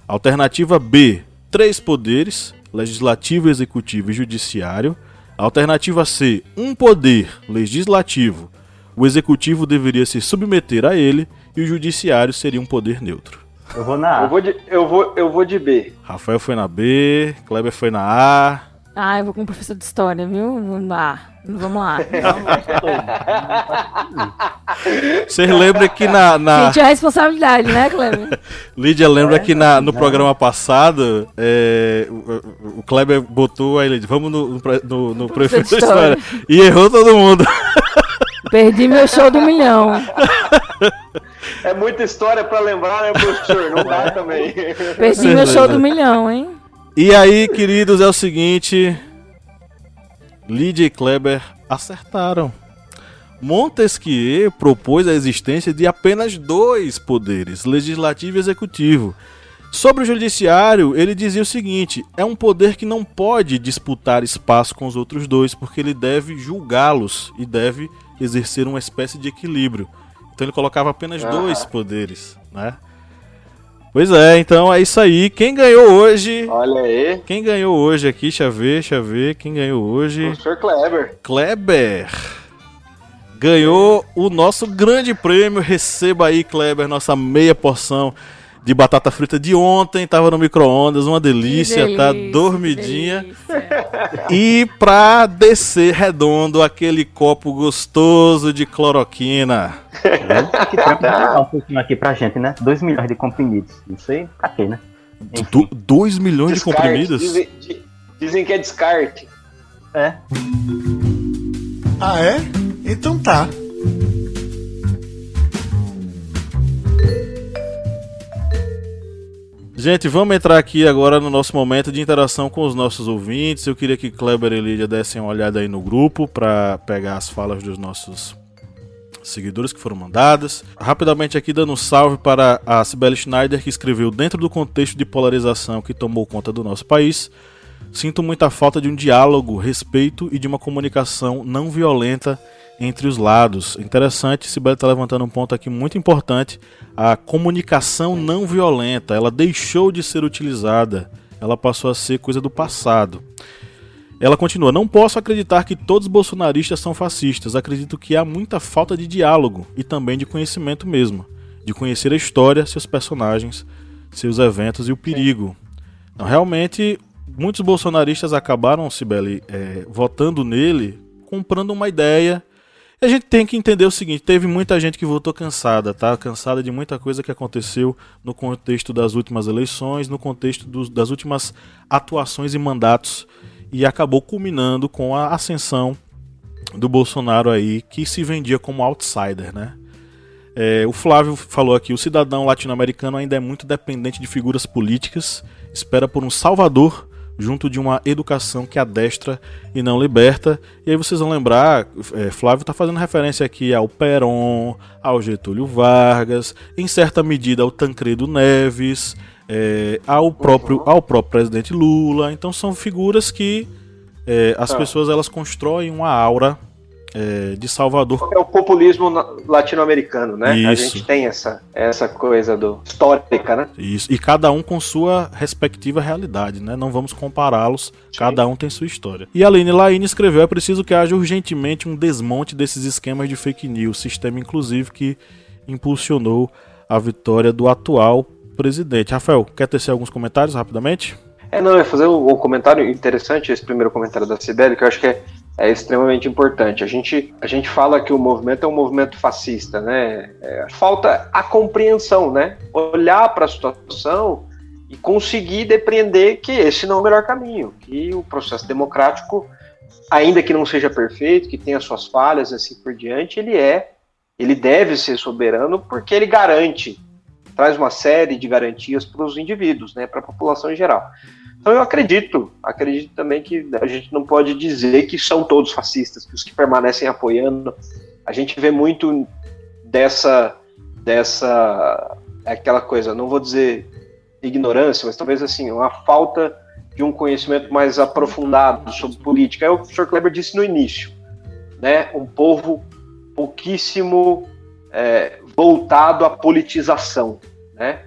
Alternativa B, três poderes, legislativo, executivo e judiciário. Alternativa C, um poder legislativo. O executivo deveria se submeter a ele e o judiciário seria um poder neutro. Eu vou na A. Eu vou de, eu vou, eu vou de B. Rafael foi na B, Kleber foi na A. Ah, eu vou com o professor de história, viu? Ah, vamos lá. Vocês lembram que na. na... Sente a responsabilidade, né, Kleber? Lídia lembra é, que na, no programa passado é, o, o, Kleber botou aí, vamos no, no, no, no prefeito de história. E errou todo mundo. Perdi meu show do milhão. É muita história pra lembrar, né, professor? Não dá também. Perdi meu show do milhão, hein? E aí, queridos, é o seguinte. Lídia e Kleber acertaram. Montesquieu propôs a existência de apenas dois poderes, legislativo e executivo. Sobre o judiciário, ele dizia o seguinte: é um poder que não pode disputar espaço com os outros dois, porque ele deve julgá-los e deve exercer uma espécie de equilíbrio. Então ele colocava apenas dois poderes, né? Pois é, então é isso aí. Quem ganhou hoje? Olha aí. Quem ganhou hoje aqui? Deixa eu ver, deixa eu ver. Quem ganhou hoje? Professor Kleber. Kleber. Ganhou o nosso grande prêmio. Receba aí, Kleber, nossa meia porção de batata frita de ontem, tava no micro-ondas, uma delícia, delícia, tá dormidinha. Delícia. E pra descer redondo aquele copo gostoso de cloroquina. que um pouquinho aqui pra gente, né? 2 milhões de comprimidos. Não sei pra quê, né? 2 milhões descarte, de comprimidos? Dizem, dizem que é descarte. É. Ah, é? Então tá. Gente, vamos entrar aqui agora no nosso momento de interação com os nossos ouvintes. Eu queria que Kleber e Lídia dessem uma olhada aí no grupo para pegar as falas dos nossos seguidores que foram mandadas. Rapidamente aqui dando um salve para a Sibeli Schneider que escreveu dentro do contexto de polarização que tomou conta do nosso país. Sinto muita falta de um diálogo, respeito e de uma comunicação não violenta entre os lados. Interessante, Sibeli está levantando um ponto aqui muito importante. A comunicação não violenta, ela deixou de ser utilizada, ela passou a ser coisa do passado. Ela continua: Não posso acreditar que todos os bolsonaristas são fascistas. Acredito que há muita falta de diálogo e também de conhecimento mesmo. De conhecer a história, seus personagens, seus eventos e o perigo. Realmente, muitos bolsonaristas acabaram, Sibeli, é, votando nele, comprando uma ideia a gente tem que entender o seguinte: teve muita gente que votou cansada, tá? Cansada de muita coisa que aconteceu no contexto das últimas eleições, no contexto das últimas atuações e mandatos, e acabou culminando com a ascensão do Bolsonaro aí, que se vendia como outsider, né? É, o Flávio falou aqui: o cidadão latino-americano ainda é muito dependente de figuras políticas, espera por um salvador junto de uma educação que adestra e não liberta. E aí vocês vão lembrar, é, Flávio está fazendo referência aqui ao Peron, ao Getúlio Vargas, em certa medida ao Tancredo Neves, é, ao próprio ao próprio presidente Lula. Então são figuras que é, as ah. pessoas elas constroem uma aura é, de Salvador. É o populismo latino-americano, né? Isso. A gente tem essa, essa coisa do histórica, né? Isso. E cada um com sua respectiva realidade, né? Não vamos compará-los. Cada um tem sua história. E a Aline Laine escreveu: é preciso que haja urgentemente um desmonte desses esquemas de fake news, sistema inclusive que impulsionou a vitória do atual presidente. Rafael, quer tecer alguns comentários rapidamente? É, não, é fazer um, um comentário interessante, esse primeiro comentário da Sibeli, que eu acho que é é extremamente importante. A gente, a gente fala que o movimento é um movimento fascista, né? É, falta a compreensão, né? Olhar para a situação e conseguir depreender que esse não é o melhor caminho, que o processo democrático, ainda que não seja perfeito, que tenha suas falhas assim por diante, ele é, ele deve ser soberano porque ele garante, traz uma série de garantias para os indivíduos, né? Para a população em geral. Então eu acredito, acredito também que a gente não pode dizer que são todos fascistas, que os que permanecem apoiando A gente vê muito dessa, dessa, aquela coisa, não vou dizer ignorância, mas talvez assim, uma falta de um conhecimento mais aprofundado sobre política. É o que o Sr. Kleber disse no início, né? Um povo pouquíssimo é, voltado à politização, né?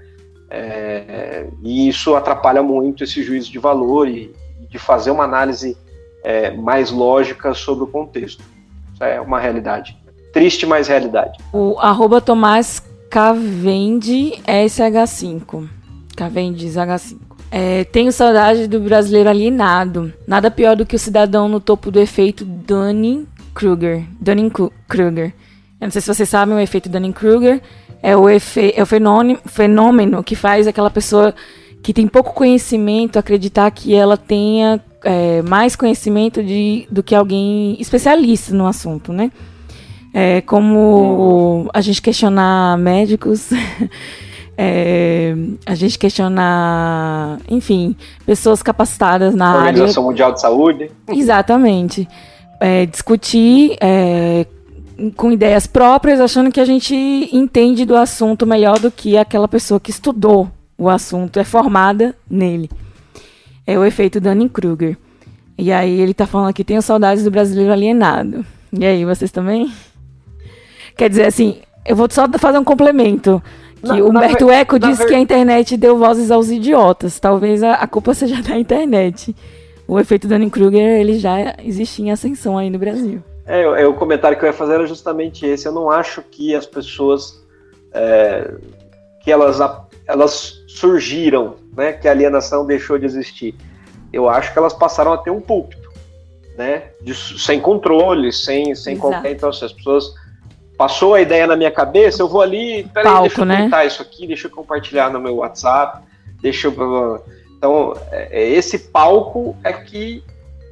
É, e isso atrapalha muito esse juízo de valor e, de fazer uma análise é, mais lógica sobre o contexto. Isso é uma realidade. Triste, mas realidade. O arroba Tomás Cavende SH5. Cavendes H5. É, tenho saudade do brasileiro alienado. Nada pior do que o cidadão no topo do efeito Dunning-Kruger. Dunning-Kruger. Eu não sei se vocês sabem o efeito Dunning-Kruger. É o, efe, é o fenômeno, fenômeno que faz aquela pessoa que tem pouco conhecimento acreditar que ela tenha é, mais conhecimento de, do que alguém especialista no assunto, né? É como a gente questionar médicos, é, a gente questionar, enfim, pessoas capacitadas na Organização área. Organização Mundial de Saúde. Exatamente. É, discutir é, com ideias próprias, achando que a gente entende do assunto melhor do que aquela pessoa que estudou o assunto, é formada nele. É o efeito Dunning-Kruger. E aí ele tá falando aqui, tenho saudades do brasileiro alienado. E aí, vocês também? Quer dizer, assim, eu vou só fazer um complemento. Que o Humberto Eco disse que a internet deu vozes aos idiotas. Talvez a, a culpa seja da internet. O efeito Dunning-Kruger, ele já existia em ascensão aí no Brasil. É, é, o comentário que eu ia fazer era justamente esse. Eu não acho que as pessoas é, que elas, elas surgiram, né, que a alienação deixou de existir. Eu acho que elas passaram a ter um púlpito, né, de, sem controle, sem, sem qualquer. Então, se as pessoas passou a ideia na minha cabeça, eu vou ali, peraí, Palco, deixa eu né? isso aqui, deixa eu compartilhar no meu WhatsApp, deixa eu. Então, é, é, esse palco é que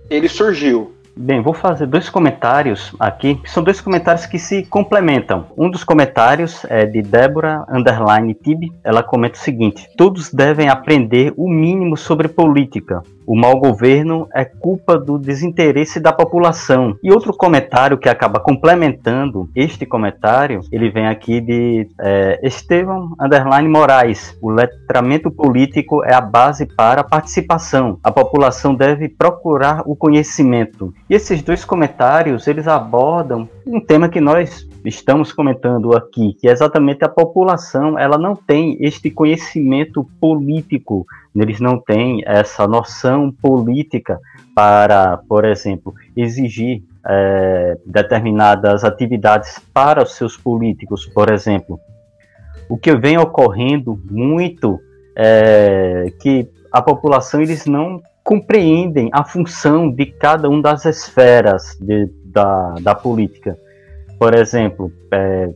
ele surgiu. Bem, vou fazer dois comentários aqui, são dois comentários que se complementam. Um dos comentários é de Débora Underline Tib. Ela comenta o seguinte: Todos devem aprender o mínimo sobre política. O mau governo é culpa do desinteresse da população. E outro comentário que acaba complementando este comentário, ele vem aqui de é, Estevam Underline Moraes. O letramento político é a base para a participação. A população deve procurar o conhecimento. E esses dois comentários, eles abordam um tema que nós estamos comentando aqui, que exatamente a população, ela não tem este conhecimento político, eles não têm essa noção política para, por exemplo, exigir é, determinadas atividades para os seus políticos, por exemplo. O que vem ocorrendo muito é que a população eles não compreendem a função de cada uma das esferas de, da, da política. Por exemplo, é,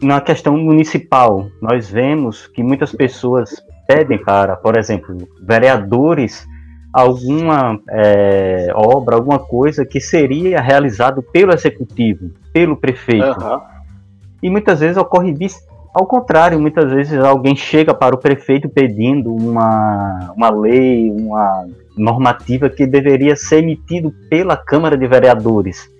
na questão municipal, nós vemos que muitas pessoas pedem para, por exemplo, vereadores alguma é, obra, alguma coisa que seria realizado pelo executivo, pelo prefeito. Uhum. E muitas vezes ocorre ao contrário, muitas vezes alguém chega para o prefeito pedindo uma, uma lei, uma normativa que deveria ser emitido pela Câmara de Vereadores.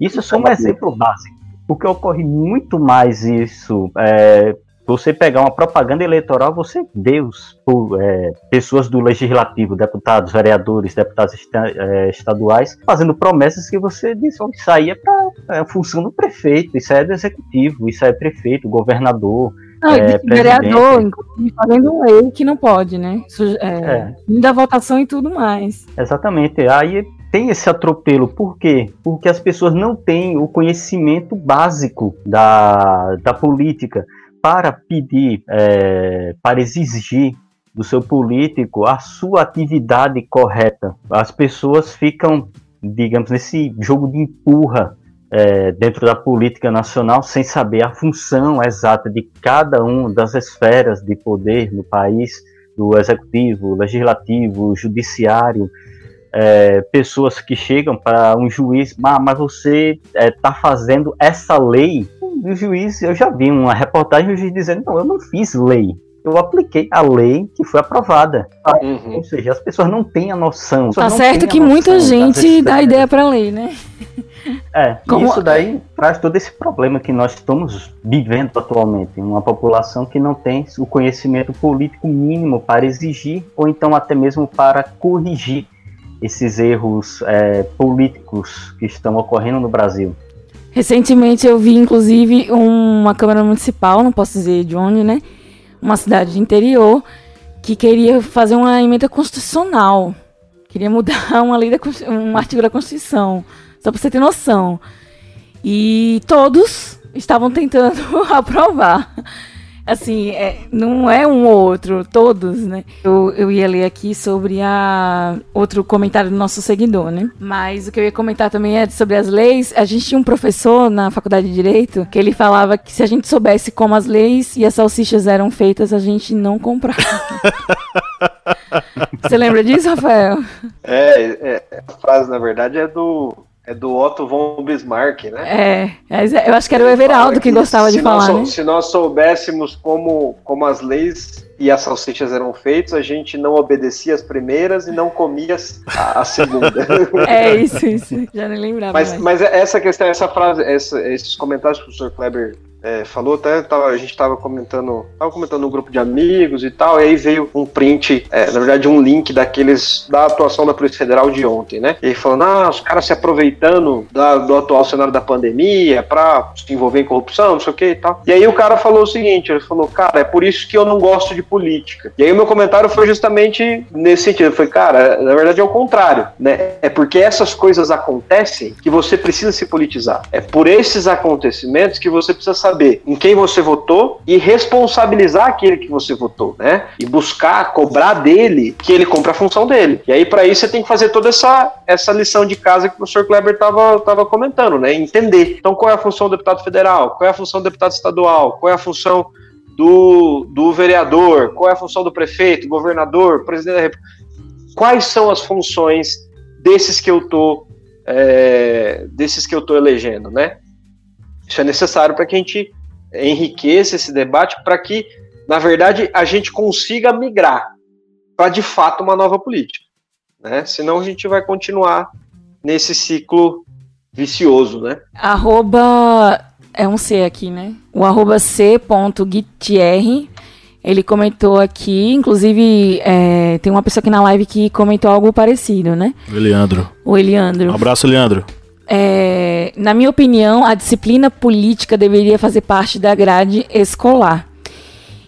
Isso é só um exemplo básico. Porque ocorre muito mais isso. É, você pegar uma propaganda eleitoral, você vê os, é, pessoas do legislativo, deputados, vereadores, deputados é, estaduais, fazendo promessas que você diz, oh, isso aí é para é função do prefeito, isso é do executivo, isso é prefeito, governador. Não, é, vereador, inclusive fazendo lei que não pode, né? É, é. Da votação e tudo mais. Exatamente. Aí tem esse atropelo. Por quê? Porque as pessoas não têm o conhecimento básico da, da política para pedir, é, para exigir do seu político a sua atividade correta. As pessoas ficam, digamos, nesse jogo de empurra é, dentro da política nacional sem saber a função exata de cada uma das esferas de poder no país, do executivo, legislativo, judiciário, é, pessoas que chegam para um juiz, ah, mas você está é, fazendo essa lei. O juiz, eu já vi uma reportagem, o juiz dizendo, não, eu não fiz lei. eu apliquei a lei que foi aprovada. Uhum. Ou seja, as pessoas não têm a noção. Tá certo que muita gente dá ideia para a lei, né? É, Como... isso daí traz todo esse problema que nós estamos vivendo atualmente. Uma população que não tem o conhecimento político mínimo para exigir ou então até mesmo para corrigir esses erros é, políticos que estão ocorrendo no Brasil. Recentemente eu vi, inclusive, uma Câmara Municipal, não posso dizer de onde, né? Uma cidade de interior, que queria fazer uma emenda constitucional. Queria mudar uma lei da, um artigo da Constituição. Só para você ter noção. E todos estavam tentando aprovar assim, é, não é um ou outro, todos, né? Eu, eu ia ler aqui sobre a outro comentário do nosso seguidor, né? Mas o que eu ia comentar também é sobre as leis. A gente tinha um professor na faculdade de Direito que ele falava que se a gente soubesse como as leis e as salsichas eram feitas, a gente não comprava. Você lembra disso, Rafael? É, é, a frase, na verdade, é do é do Otto von Bismarck, né? É, eu acho que era o Everaldo que, que gostava de falar, nós, né? Se nós soubéssemos como, como as leis e as salsichas eram feitas, a gente não obedecia as primeiras e não comia a, a segunda. é isso, isso. Já nem lembrava. Mas, mas essa questão, essa frase, essa, esses comentários que o professor Kleber é, falou, até tava, a gente estava comentando, tava comentando no grupo de amigos e tal, e aí veio um print, é, na verdade um link daqueles da atuação da Polícia Federal de ontem, né? E falando, ah, os caras se aproveitando da, do atual cenário da pandemia para se envolver em corrupção, não sei o que e tal. E aí o cara falou o seguinte, ele falou, cara, é por isso que eu não gosto de política. E aí o meu comentário foi justamente nesse sentido, foi, cara, na verdade é o contrário, né? É porque essas coisas acontecem que você precisa se politizar. É por esses acontecimentos que você precisa saber em quem você votou e responsabilizar aquele que você votou, né? E buscar, cobrar dele que ele compre a função dele. E aí, para isso, você tem que fazer toda essa, essa lição de casa que o professor Kleber estava tava comentando, né? Entender. Então, qual é a função do deputado federal? Qual é a função do deputado estadual? Qual é a função do, do vereador? Qual é a função do prefeito, governador, presidente da República? Quais são as funções desses que eu tô é, desses que eu tô elegendo, né? Isso é necessário para que a gente enriqueça esse debate, para que, na verdade, a gente consiga migrar para de fato uma nova política. Né? Senão a gente vai continuar nesse ciclo vicioso, né? Arroba é um C aqui, né? O arroba c.guitier, ele comentou aqui, inclusive é, tem uma pessoa aqui na live que comentou algo parecido, né? O Eliandro. O Eliandro. Um abraço, Eliandro. É, na minha opinião, a disciplina política deveria fazer parte da grade escolar.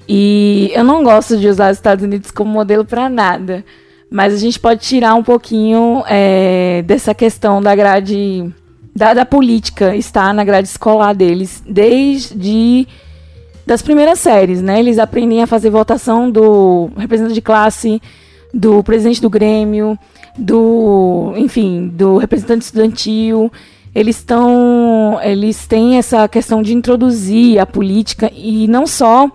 E eu não gosto de usar os Estados Unidos como modelo para nada, mas a gente pode tirar um pouquinho é, dessa questão da grade da, da, política estar na grade escolar deles desde das primeiras séries, né? Eles aprendem a fazer votação do representante de classe, do presidente do Grêmio, do, enfim, do representante estudantil. Eles estão, eles têm essa questão de introduzir a política e não só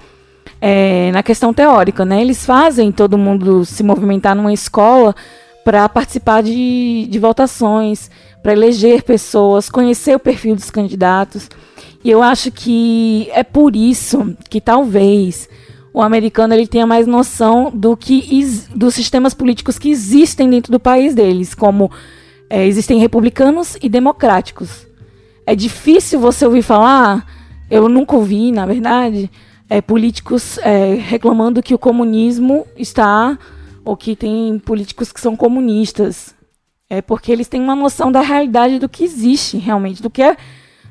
é, na questão teórica, né? Eles fazem todo mundo se movimentar numa escola para participar de, de votações, para eleger pessoas, conhecer o perfil dos candidatos. E eu acho que é por isso que talvez o americano ele tenha mais noção do que dos sistemas políticos que existem dentro do país deles, como é, existem republicanos e democráticos. É difícil você ouvir falar, eu nunca ouvi, na verdade, é, políticos é, reclamando que o comunismo está, ou que tem políticos que são comunistas. É porque eles têm uma noção da realidade do que existe realmente, do que é,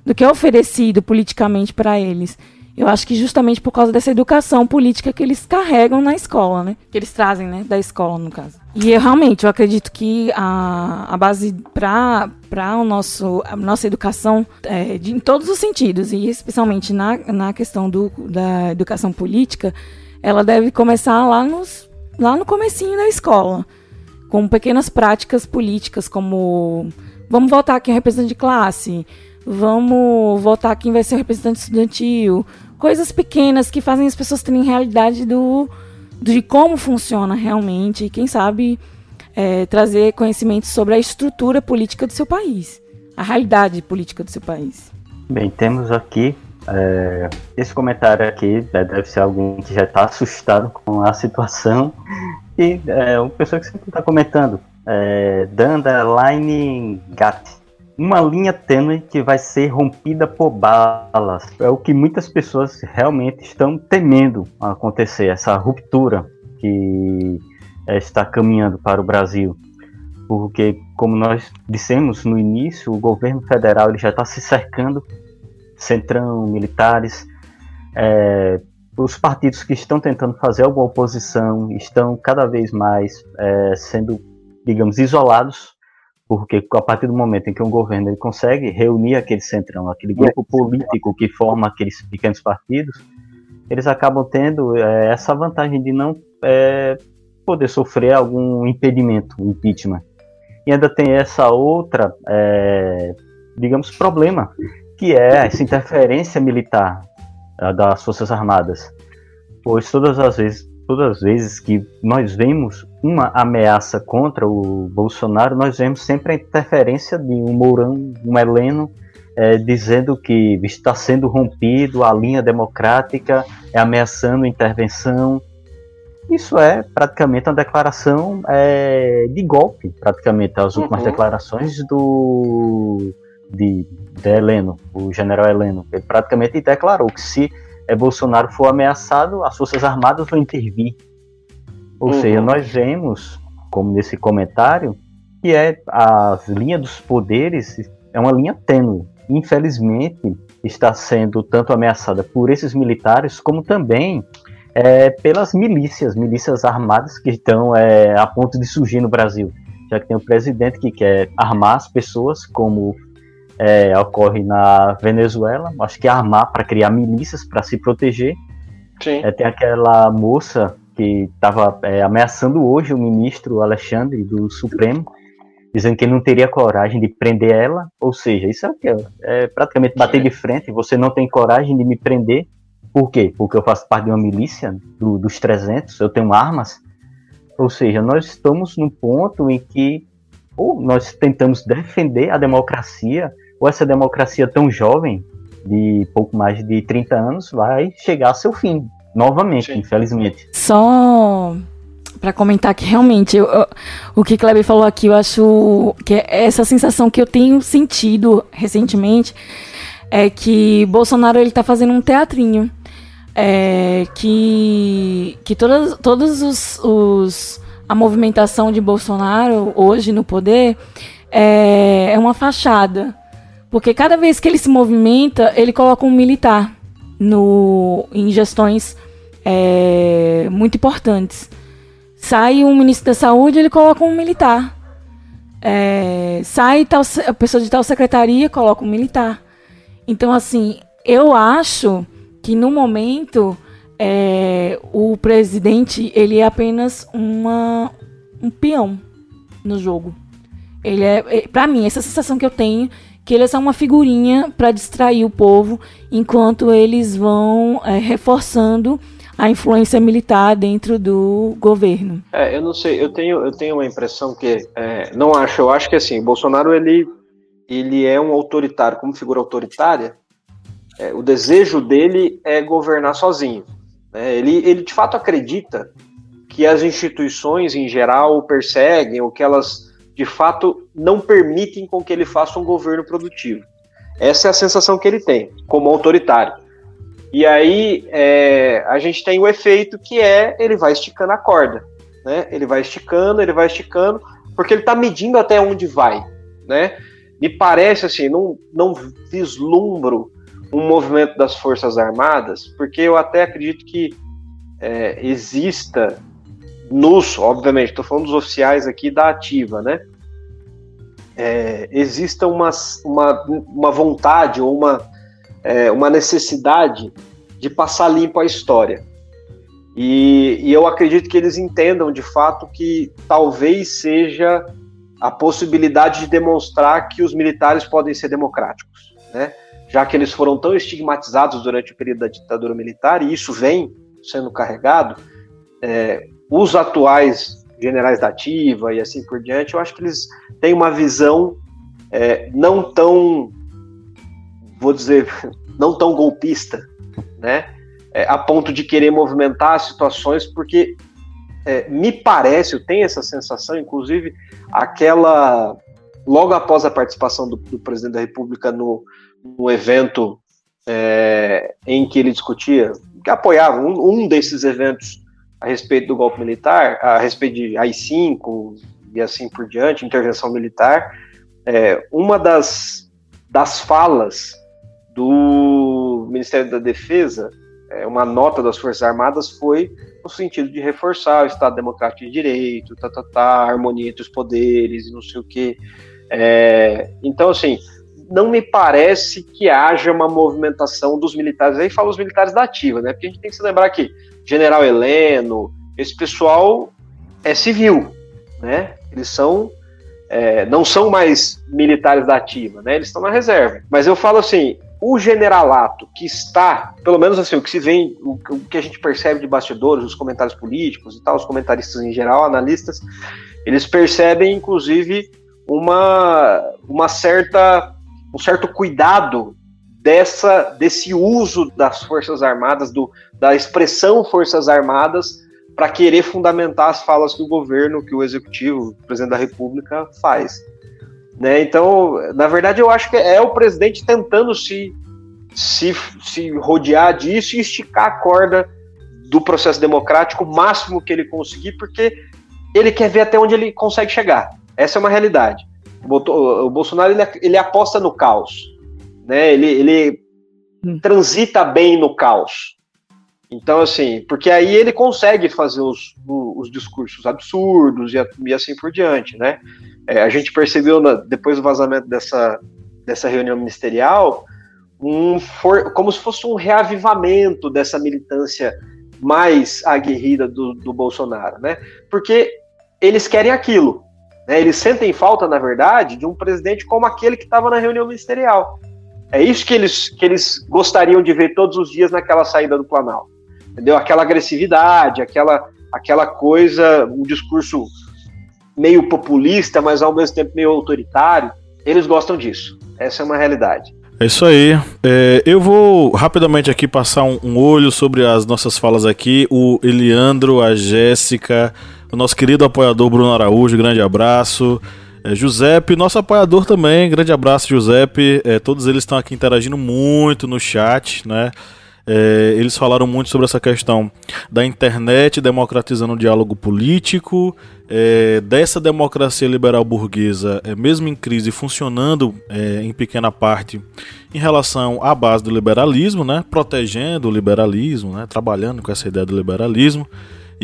do que é oferecido politicamente para eles. Eu acho que justamente por causa dessa educação política que eles carregam na escola, né? Que eles trazem, né? Da escola, no caso. E eu realmente, eu acredito que a, a base para para o nosso a nossa educação é, de, em todos os sentidos e especialmente na, na questão do, da educação política, ela deve começar lá nos lá no comecinho da escola, com pequenas práticas políticas como vamos votar quem é representante de classe, vamos votar quem vai ser representante estudantil, coisas pequenas que fazem as pessoas terem realidade do, de como funciona realmente e quem sabe é, trazer conhecimento sobre a estrutura política do seu país, a realidade política do seu país. Bem, temos aqui É, esse comentário aqui né, deve ser alguém que já está assustado com a situação e é uma pessoa que sempre está comentando. É, Danda Line Gat. Uma linha tênue que vai ser rompida por balas. É o que muitas pessoas realmente estão temendo acontecer, essa ruptura que é, está caminhando para o Brasil. Porque, como nós dissemos no início, o governo federal ele já está se cercando centrão, militares, é, os partidos que estão tentando fazer alguma oposição estão cada vez mais é, sendo, digamos, isolados, porque a partir do momento em que um governo ele consegue reunir aquele centrão, aquele grupo político que forma aqueles pequenos partidos, eles acabam tendo é, essa vantagem de não é, poder sofrer algum impedimento, impeachment. E ainda tem essa outra, é, digamos, problema, que é essa interferência militar das Forças Armadas. Pois todas as vezes, todas as vezes que nós vemos uma ameaça contra o Bolsonaro, nós vemos sempre a interferência de um Mourão, um Heleno, é, dizendo que está sendo rompido a linha democrática, é ameaçando intervenção. Isso é praticamente uma declaração é, de golpe, praticamente, as últimas uhum. declarações do de, de Heleno, o general Heleno. Ele praticamente declarou que se é, Bolsonaro for ameaçado, as Forças Armadas vão intervir. Ou uhum. seja, nós vemos, como nesse comentário, que é a linha dos poderes é uma linha tênue. Infelizmente, está sendo tanto ameaçada por esses militares, como também é, pelas milícias, milícias armadas que estão é, a ponto de surgir no Brasil. Já que tem um presidente que quer armar as pessoas, como é, ocorre na Venezuela, acho que é armar para criar milícias para se proteger. É, tem aquela moça que estava é, ameaçando hoje o ministro Alexandre do Supremo, dizendo que ele não teria coragem de prender ela. Ou seja, isso é o que é praticamente bater de frente. Você não tem coragem de me prender. Por quê? Porque eu faço parte de uma milícia do, dos 300, eu tenho armas. Ou seja, nós estamos num ponto em que ou nós tentamos defender a democracia ou essa democracia tão jovem, de pouco mais de 30 anos, vai chegar ao seu fim, novamente, Sim. infelizmente. Só para comentar que realmente eu, eu, o que Kleber falou aqui, eu acho que é essa sensação que eu tenho sentido recentemente é que Bolsonaro ele tá fazendo um teatrinho. É, que que todas, todos os, os a movimentação de Bolsonaro hoje no poder é, é uma fachada porque cada vez que ele se movimenta, ele coloca um militar no, em gestões é, muito importantes. Sai um ministro da saúde, ele coloca um militar. É, sai tal, a pessoa de tal secretaria, coloca um militar. Então, assim, eu acho que no momento é, o presidente ele é apenas uma, um peão no jogo. Ele é, é para mim, essa sensação que eu tenho que ele é só uma figurinha para distrair o povo, enquanto eles vão é, reforçando a influência militar dentro do governo. É, eu não sei, eu tenho, eu tenho uma impressão que é, não acho, eu acho que assim, Bolsonaro ele, ele é um autoritário, como figura autoritária, é, o desejo dele é governar sozinho. Né? Ele, ele de fato acredita que as instituições em geral o perseguem, ou que elas de fato não permitem com que ele faça um governo produtivo. Essa é a sensação que ele tem, como autoritário. E aí é, a gente tem o efeito que é ele vai esticando a corda, né? Ele vai esticando, ele vai esticando, porque ele está medindo até onde vai, né? Me parece assim, não, não vislumbro um movimento das Forças Armadas, porque eu até acredito que é, exista nos, obviamente, estou falando dos oficiais aqui da ativa, né? É, exista uma, uma, uma vontade ou uma, é, uma necessidade de passar limpo a história. E, e, eu acredito que eles entendam de fato que talvez seja a possibilidade de demonstrar que os militares podem ser democráticos, né? já que eles foram tão estigmatizados durante o período da ditadura militar, e isso vem sendo carregado, é, os atuais generais da ativa e assim por diante, eu acho que eles têm uma visão é, não tão vou dizer, não tão golpista, né? É, a ponto de querer movimentar as situações, porque é, me parece, eu tenho essa sensação, inclusive, aquela. Logo após a participação do, do presidente da República no, no evento é, em que ele discutia, que apoiava um, um, desses eventos a respeito do golpe militar, a respeito de AI-5 e assim por diante, intervenção militar, é, uma das, das falas do Ministério da Defesa, é, uma nota das Forças Armadas foi no sentido de reforçar o Estado Democrático de Direito, tá, tá, tá, harmonia entre os poderes e não sei o quê. É, então, assim, não me parece que haja uma movimentação dos militares, aí fala os militares da ativa, né? Porque a gente tem que se lembrar que General Heleno, esse pessoal é civil, né? Eles são é, não são mais militares da ativa, né? Eles estão na reserva. Mas eu falo assim, o generalato que está, pelo menos assim, o que se vê, o, o que a gente percebe de bastidores, os comentários políticos e tal, os comentaristas em geral, analistas, eles percebem, inclusive, uma, uma certa, um certo cuidado dessa, desse uso das Forças Armadas, do, da expressão Forças Armadas, para querer fundamentar as falas que o governo, que o executivo, o presidente da República faz. Né? Então, na verdade, eu acho que é o presidente tentando se, se, se rodear disso e esticar a corda do processo democrático o máximo que ele conseguir, porque ele quer ver até onde ele consegue chegar. Essa é uma realidade. O Bolsonaro ele, ele aposta no caos, né? Ele, ele hum. transita bem no caos. Então, assim, porque aí ele consegue fazer os, os discursos absurdos e, e assim por diante, né? É, a gente percebeu na, depois do vazamento dessa, dessa reunião ministerial um for, como se fosse um reavivamento dessa militância mais aguerrida do, do Bolsonaro, né? Porque eles querem aquilo, né? Eles sentem falta, na verdade, de um presidente como aquele que estava na reunião ministerial. É isso que eles, que eles gostariam de ver todos os dias naquela saída do Planalto. Entendeu? Aquela agressividade, aquela, aquela coisa, um discurso meio populista, mas ao mesmo tempo meio autoritário, eles gostam disso. Essa é uma realidade. É isso aí. É, eu vou rapidamente aqui passar um, um, olho sobre as nossas falas aqui. O Eliandro, a Jéssica, o nosso querido apoiador Bruno Araújo, grande abraço. É, Giuseppe, nosso apoiador também, grande abraço, Giuseppe. É, todos eles estão aqui interagindo muito no chat, né? É, eles falaram muito sobre essa questão da internet democratizando o diálogo político, é, dessa democracia liberal burguesa, é, mesmo em crise, funcionando é, em pequena parte em relação à base do liberalismo, né, protegendo o liberalismo, né, trabalhando com essa ideia do liberalismo.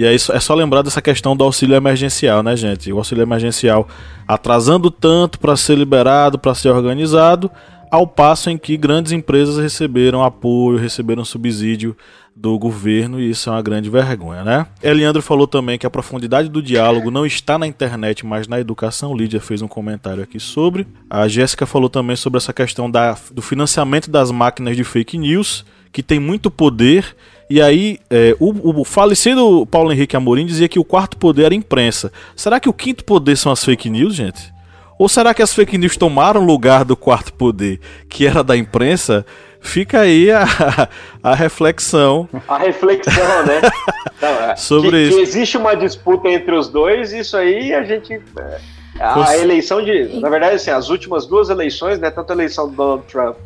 E aí é só lembrar dessa questão do auxílio emergencial, né, gente? O auxílio emergencial atrasando tanto para ser liberado, para ser organizado, ao passo em que grandes empresas receberam apoio, receberam subsídio do governo e isso é uma grande vergonha, né? Eliandro falou também que a profundidade do diálogo não está na internet, mas na educação. Lídia fez um comentário aqui sobre. A Jéssica falou também sobre essa questão da, do financiamento das máquinas de fake news, que tem muito poder. E aí, é, o, o falecido Paulo Henrique Amorim dizia que o quarto poder era a imprensa. Será que o quinto poder são as fake news, gente? Ou será que as fake news tomaram lugar do quarto poder, que era da imprensa? Fica aí a, a reflexão. A reflexão, né? Não, é, Sobre que, isso. Que existe uma disputa entre os dois, isso aí a gente. É, a eleição de. Na verdade, assim, as últimas duas eleições, né? Tanto a eleição do Donald Trump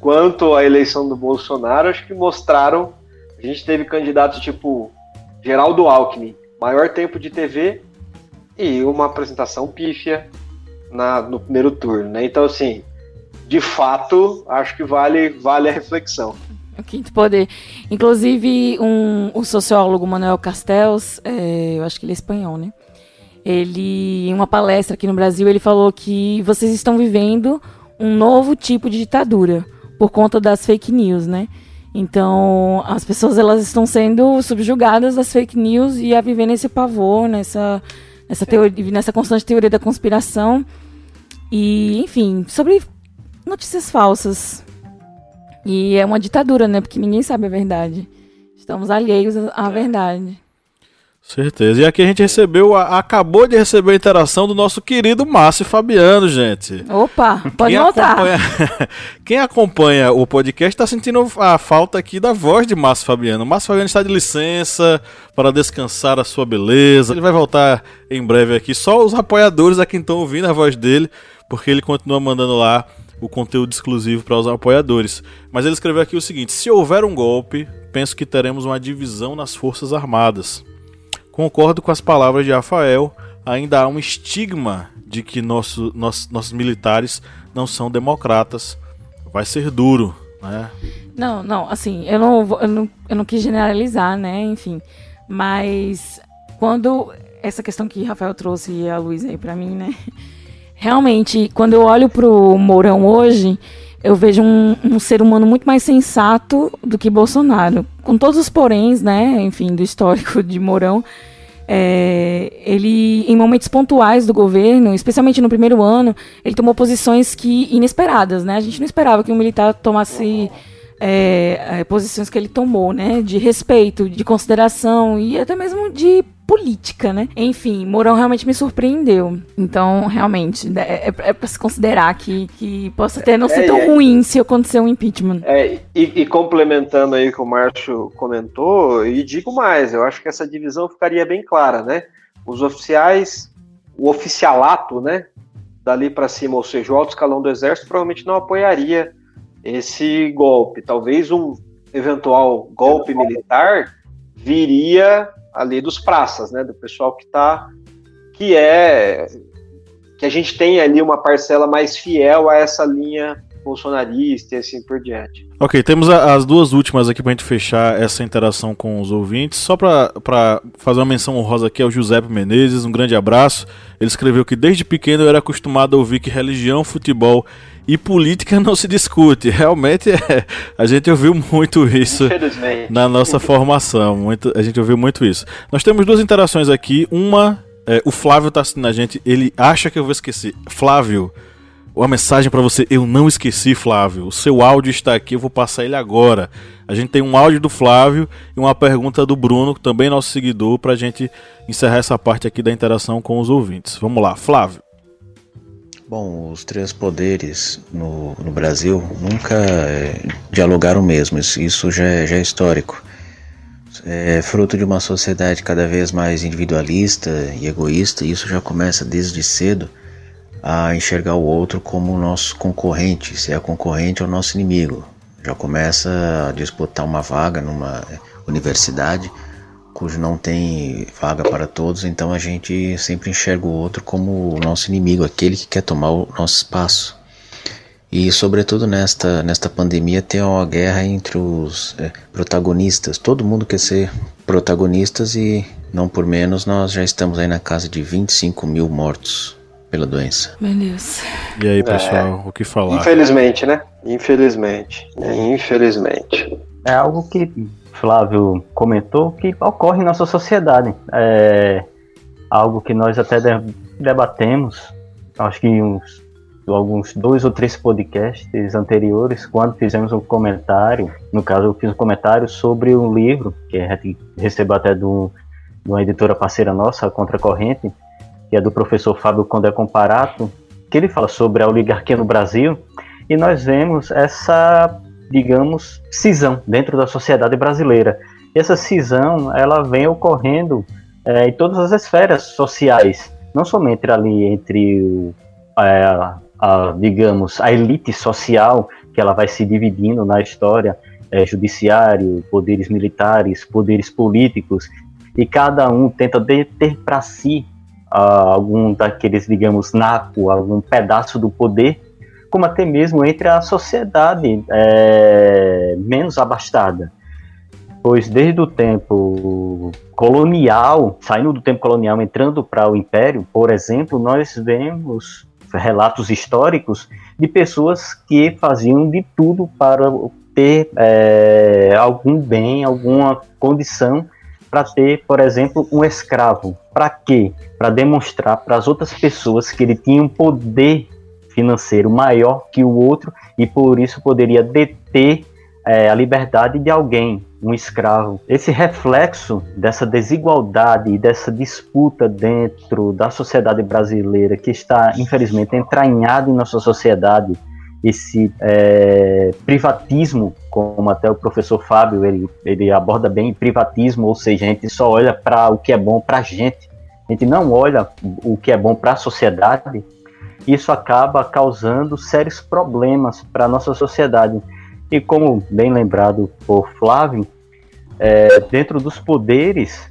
quanto a eleição do Bolsonaro, acho que mostraram. A gente teve candidatos tipo Geraldo Alckmin, maior tempo de TV e uma apresentação pífia na, no primeiro turno, né? Então, assim, de fato, acho que vale, vale a reflexão. O quinto poder. Inclusive, um, o sociólogo Manuel Castells, é, eu acho que ele é espanhol, né? Ele, em uma palestra aqui no Brasil, ele falou que vocês estão vivendo um novo tipo de ditadura por conta das fake news, né? Então, as pessoas elas estão sendo subjugadas das fake news e a viver nesse pavor, nessa nessa, teoria, nessa constante teoria da conspiração. E, enfim, sobre notícias falsas. E é uma ditadura, né? Porque ninguém sabe a verdade. Estamos alheios à, é. verdade. Certeza. E aqui a gente recebeu, a, acabou de receber a interação do nosso querido Márcio Fabiano, gente. Opa, pode Quem voltar. acompanha, quem acompanha o podcast está sentindo a falta aqui da voz de Márcio Fabiano. Márcio Fabiano está de licença para descansar a sua beleza. Ele vai voltar em breve aqui. Só os apoiadores a quem estão ouvindo a voz dele, porque ele continua mandando lá o conteúdo exclusivo para os apoiadores. Mas ele escreveu aqui o seguinte: se houver um golpe, penso que teremos uma divisão nas Forças Armadas. Concordo com as palavras de Rafael, ainda há um estigma de que nosso, nossos, nossos militares não são democratas. Vai ser duro, né? Não, não, assim, eu não, eu não, eu não quis generalizar, né, enfim. Mas quando essa questão que Rafael trouxe a Luísa aí pra mim, né? Realmente, quando eu olho pro Mourão hoje, eu vejo um, um ser humano muito mais sensato do que Bolsonaro. Com todos os poréns, né, enfim, do histórico de Mourão, é, ele, em momentos pontuais do governo, especialmente no primeiro ano, ele tomou posições que inesperadas, né? A gente não esperava que um militar tomasse é, é, posições que ele tomou, né? De respeito, de consideração e até mesmo de política, né? Enfim, Mourão realmente me surpreendeu. Então, realmente, é, é, é para se considerar que, que possa até não ser É, tão é. ruim se acontecer um impeachment. É, e, e complementando aí o que o Márcio comentou, e digo mais, eu acho que essa divisão ficaria bem clara, né? Os oficiais, o oficialato, né? Dali para cima, ou seja, o alto escalão do exército, provavelmente não apoiaria esse golpe. Talvez um eventual golpe militar viria ali dos praças, né? Do pessoal que tá. que é. que a gente tem ali uma parcela mais fiel a essa linha bolsonarista e assim por diante. Ok, temos a- as duas últimas aqui pra gente fechar essa interação com os ouvintes. Só pra fazer uma menção honrosa aqui ao Giuseppe Menezes, um grande abraço. Ele escreveu que desde pequeno eu era acostumado a ouvir que religião, futebol e política não se discute. Realmente é, a gente ouviu muito isso na nossa formação. Muito, a gente ouviu muito isso. Nós temos duas interações aqui. Uma, é, o Flávio tá assistindo a gente, ele acha que eu vou esquecer. Flávio, uma mensagem pra você. Eu não esqueci, Flávio. O seu áudio está aqui, eu vou passar ele agora. A gente tem um áudio do Flávio e uma pergunta do Bruno, também nosso seguidor, pra gente encerrar essa parte aqui da interação com os ouvintes. Vamos lá, Flávio. Bom, os três poderes no, no Brasil nunca eh, dialogaram mesmo, isso, já, é, já é histórico. É fruto de uma sociedade cada vez mais individualista e egoísta, e isso já começa desde cedo a enxergar o outro como nosso concorrente, se é concorrente ou nosso inimigo. Já começa a disputar uma vaga numa eh, universidade cujo não tem vaga para todos, então a gente sempre enxerga o outro como o nosso inimigo, aquele que quer tomar o nosso espaço. E sobretudo nesta, nesta pandemia tem uma guerra entre os eh, protagonistas. Todo mundo quer ser protagonistas e não por menos nós já estamos aí na casa de 25 mil mortos pela doença. Meu Deus. E aí, pessoal, o que falar? Infelizmente, né? Infelizmente. Infelizmente. É algo que Flávio comentou que ocorre em nossa sociedade. É algo que nós até de- debatemos, acho que uns alguns dois ou três podcasts anteriores, quando fizemos um comentário, no caso eu fiz um comentário sobre um livro que a gente recebeu até de uma editora parceira nossa, a Contracorrente, que é do professor Fábio Condé Comparato, que ele fala sobre a oligarquia no Brasil, e nós vemos essa digamos, cisão dentro da sociedade brasileira. E essa cisão, ela vem ocorrendo é, em todas as esferas sociais, não somente ali entre, o, é, a, a, digamos, a elite social, que ela vai se dividindo na história, é, judiciário, poderes militares, poderes políticos, e cada um tenta de, ter para si ah, algum daqueles, digamos, naco, algum pedaço do poder, como até mesmo entre a sociedade é, menos abastada. Pois desde o tempo colonial, saindo do tempo colonial, entrando para o império, por exemplo, nós vemos relatos históricos de pessoas que faziam de tudo para ter é, algum bem, alguma condição para ter, por exemplo, um escravo. Para quê? Para demonstrar para as outras pessoas que ele tinha um poder financeiro maior que o outro e por isso poderia deter é, a liberdade de alguém. um escravo. Esse reflexo dessa desigualdade e dessa disputa dentro da sociedade brasileira, que está, infelizmente, entranhado em nossa sociedade, esse é, privatismo, como até o professor Fábio ele, ele aborda bem, privatismo, ou seja, a gente só olha para o que é bom para a gente, a gente não olha o que é bom para a sociedade, isso acaba causando sérios problemas para a nossa sociedade. E como bem lembrado por Flávio, é, dentro dos poderes,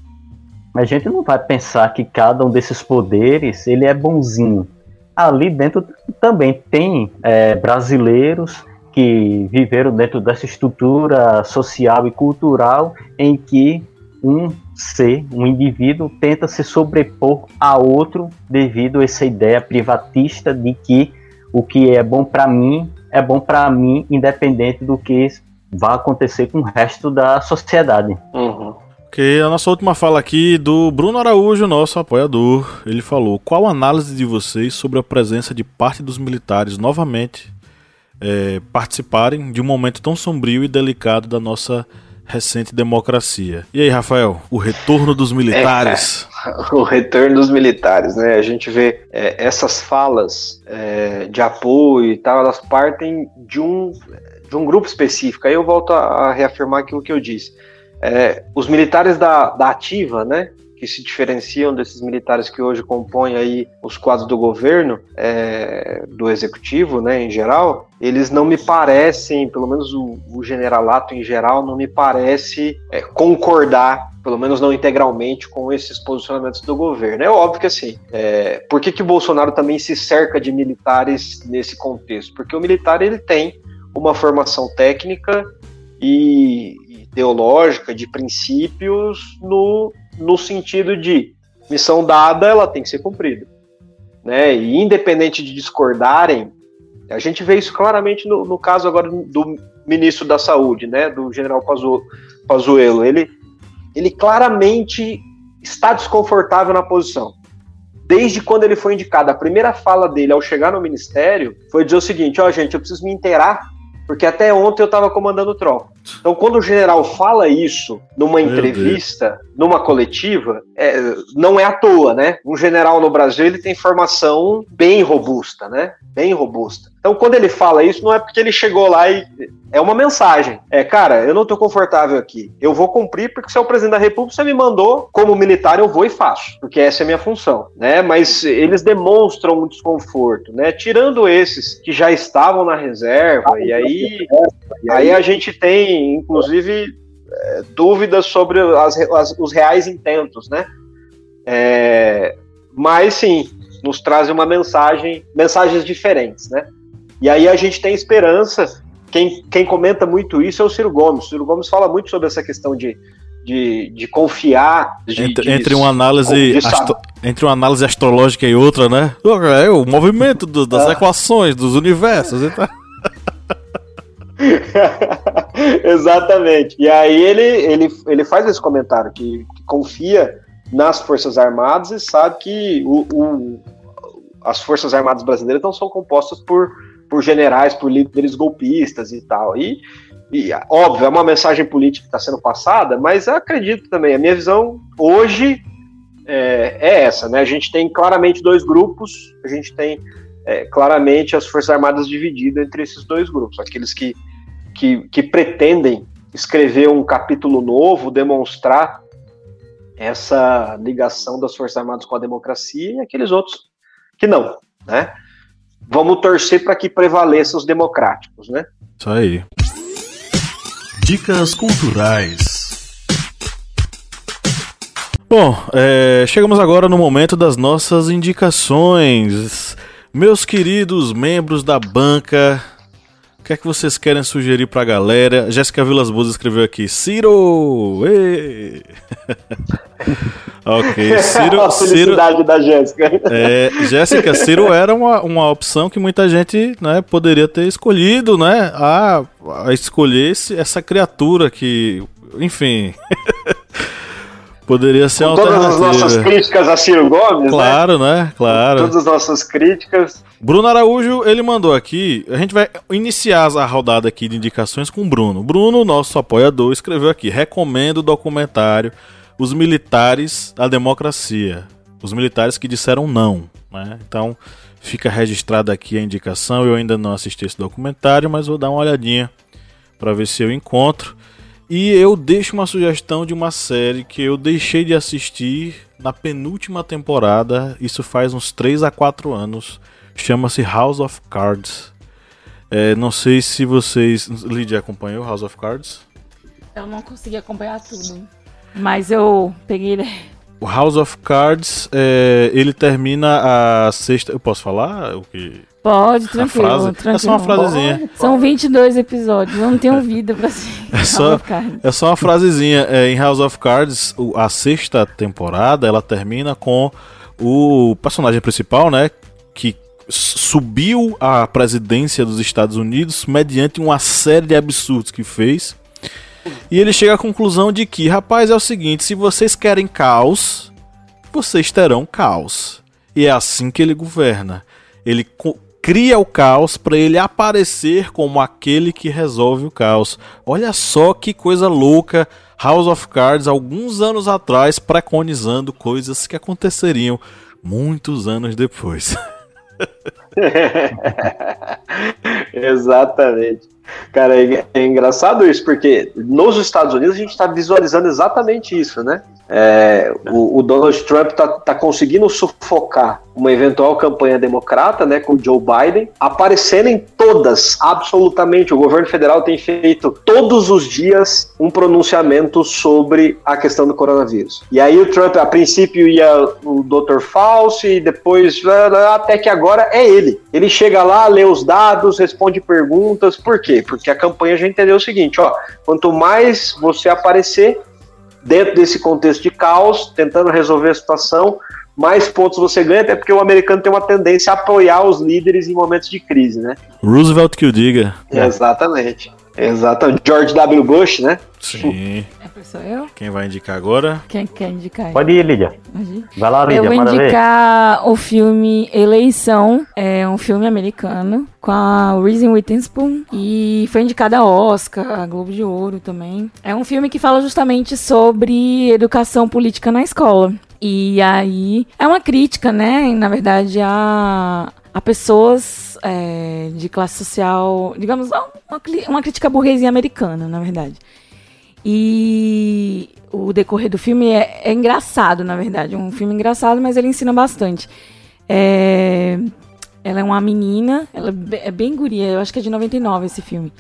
a gente não vai pensar que cada um desses poderes ele é bonzinho. Ali dentro também tem é, brasileiros que viveram dentro dessa estrutura social e cultural em que um ser, um indivíduo, tenta se sobrepor a outro devido a essa ideia privatista de que o que é bom para mim é bom para mim, independente do que vai acontecer com o resto da sociedade. Uhum. Ok, a nossa última fala aqui do Bruno Araújo, nosso apoiador. Ele falou: qual a análise de vocês sobre a presença de parte dos militares novamente é, participarem de um momento tão sombrio e delicado da nossa recente democracia. E aí, Rafael, o retorno dos militares? É, o retorno dos militares, né? A gente vê é, essas falas é, de apoio e tal, elas partem de um, de um grupo específico. Aí eu volto a, a reafirmar aquilo que eu disse. É, os militares da, da ativa, né? Que se diferenciam desses militares que hoje compõem aí os quadros do governo, é, do executivo, né, em geral, eles não me parecem, pelo menos o, o generalato em geral, não me parece é, concordar pelo menos não integralmente, com esses posicionamentos do governo. É óbvio que assim, é, por que, que o Bolsonaro também se cerca de militares nesse contexto? Porque o militar ele tem uma formação técnica e ideológica, de princípios, no, no sentido de missão dada, ela tem que ser cumprida. Né? E independente de discordarem, a gente vê isso claramente no, no caso agora do ministro da Saúde, né, do general Pazuello. Ele, ele claramente está desconfortável na posição. Desde quando ele foi indicado, a primeira fala dele ao chegar no ministério foi dizer o seguinte: ó, oh, gente, eu preciso me inteirar porque até ontem eu estava comandando tropa. Então, quando o general fala isso numa entrevista, numa coletiva, é, não é à toa, né? Um general no Brasil ele tem formação bem robusta, né? Bem robusta. Então, quando ele fala isso, não é porque ele chegou lá e. É uma mensagem. É, cara, eu não tô confortável aqui. Eu vou cumprir porque você é o presidente da República, você me mandou como militar, eu vou e faço. Porque essa é a minha função, né? Mas eles demonstram um desconforto, né? Tirando esses que já estavam na reserva, e aí, aí a gente tem, inclusive, é, dúvidas sobre as, as, os reais intentos, né? É, mas sim, nos trazem uma mensagem, mensagens diferentes, né? E aí a gente tem esperança. Quem, quem comenta muito isso é o Ciro Gomes. O Ciro Gomes fala muito sobre essa questão de, de, de confiar. De, entre, de, entre, uma análise astro, entre uma análise astrológica e outra, né? É o movimento do, das ah. equações, dos universos. Então... Exatamente. E aí ele, ele, ele faz esse comentário que, que, confia nas Forças Armadas e sabe que o, o, as Forças Armadas brasileiras não são compostas por por generais, por líderes golpistas e tal. E, e óbvio, é uma mensagem política que está sendo passada, mas acredito também, a minha visão hoje é, é, essa, né? A gente tem claramente dois grupos, a gente tem é, claramente as Forças Armadas divididas entre esses dois grupos, aqueles que, que, que pretendem escrever um capítulo novo, demonstrar essa ligação das Forças Armadas com a democracia e aqueles outros que não, né? Vamos torcer para que prevaleça os democráticos, né? Isso aí. Dicas culturais. Bom, é, chegamos agora no momento das nossas indicações. Meus queridos membros da banca, que é que vocês querem sugerir pra galera? Jéssica Vilas Boas escreveu aqui: Ciro! ok, Ciro. A felicidade Ciro, da Jéssica. É, Jéssica, Ciro era uma, uma opção que muita gente né, poderia ter escolhido, né? A, a escolher esse, essa criatura que. Enfim. Poderia ser Com todas as nossas críticas a Ciro Gomes, né? Claro, né? Claro. Todas as nossas críticas. Bruno Araújo, ele mandou aqui. A gente vai iniciar a rodada aqui de indicações com o Bruno. Bruno, nosso apoiador, escreveu aqui: recomendo o documentário Os Militares da Democracia. Os militares que disseram não. Né? Então, fica registrada aqui a indicação. Eu ainda não assisti esse documentário, mas vou dar uma olhadinha para ver se eu encontro. E eu deixo uma sugestão de uma série que eu deixei de assistir na penúltima temporada. Isso faz uns 3 a 4 anos. Chama-se House of Cards. É, não sei se vocês. Lydia acompanhou House of Cards? Eu não consegui acompanhar tudo. Mas eu peguei. O House of Cards, é, ele termina a sexta. Eu posso falar o que? Pode, A tranquilo. frase? tranquilo. É só uma frasezinha. São 22 episódios. Eu não tenho vida pra assistir. É só- House of Cards. É só uma frasezinha. É, em House of Cards, a sexta temporada, ela termina com o personagem principal, né? Que subiu à presidência dos Estados Unidos mediante uma série de absurdos que fez. E ele chega à conclusão de que, rapaz, é o seguinte: se vocês querem caos, vocês terão caos. E é assim que ele governa. Ele cria o caos para ele aparecer como aquele que resolve o caos. Olha só que coisa louca. House of Cards, alguns anos atrás, preconizando coisas que aconteceriam muitos anos depois. Exatamente. Cara, é, é engraçado isso, porque nos Estados Unidos a gente está visualizando exatamente isso, né? É, o, o Donald Trump tá, tá conseguindo sufocar uma eventual campanha democrata, né, com o Joe Biden, aparecendo em todas, absolutamente. O governo federal tem feito todos os dias um pronunciamento sobre a questão do coronavírus. E aí o Trump, a princípio, ia o Dr. Fauci, e depois, até que agora é ele. Ele chega lá, lê os dados, responde perguntas. Por quê? Porque a campanha já entendeu o seguinte, ó, quanto mais você aparecer dentro desse contexto de caos, tentando resolver a situação, mais pontos você ganha, até porque o americano tem uma tendência a apoiar os líderes em momentos de crise, né? Roosevelt que o diga. Exatamente. Exatamente. George W. Bush, né? Sim. É, sou eu? Quem vai indicar agora? Quem quer indicar? Pode ir, Lídia. Vai lá, Eu Lídia, vou manda ver. indicar o filme Eleição, é um filme americano com a Reese Witherspoon e foi indicada a Oscar, a Globo de Ouro também. É um filme que fala justamente sobre educação política na escola. E aí é uma crítica, né, na verdade, a, a pessoas é, de classe social, digamos, uma, uma crítica burguesia americana, na verdade. E o decorrer do filme é, é engraçado, na verdade. Um filme engraçado, mas ele ensina bastante. É, ela é uma menina, ela é é bem guria, eu acho que é de 99 esse filme.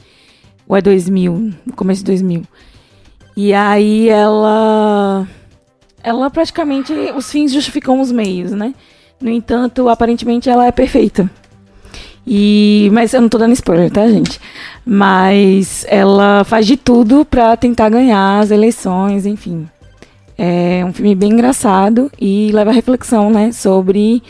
Ou é 2000, no começo de 2000. E aí ela. Ela praticamente. Os fins justificam os meios, né? No entanto, aparentemente ela é perfeita. E, mas eu não tô dando spoiler, tá, gente? Mas ela faz de tudo pra tentar ganhar as eleições, enfim. É um filme bem engraçado e leva a reflexão, né, sobre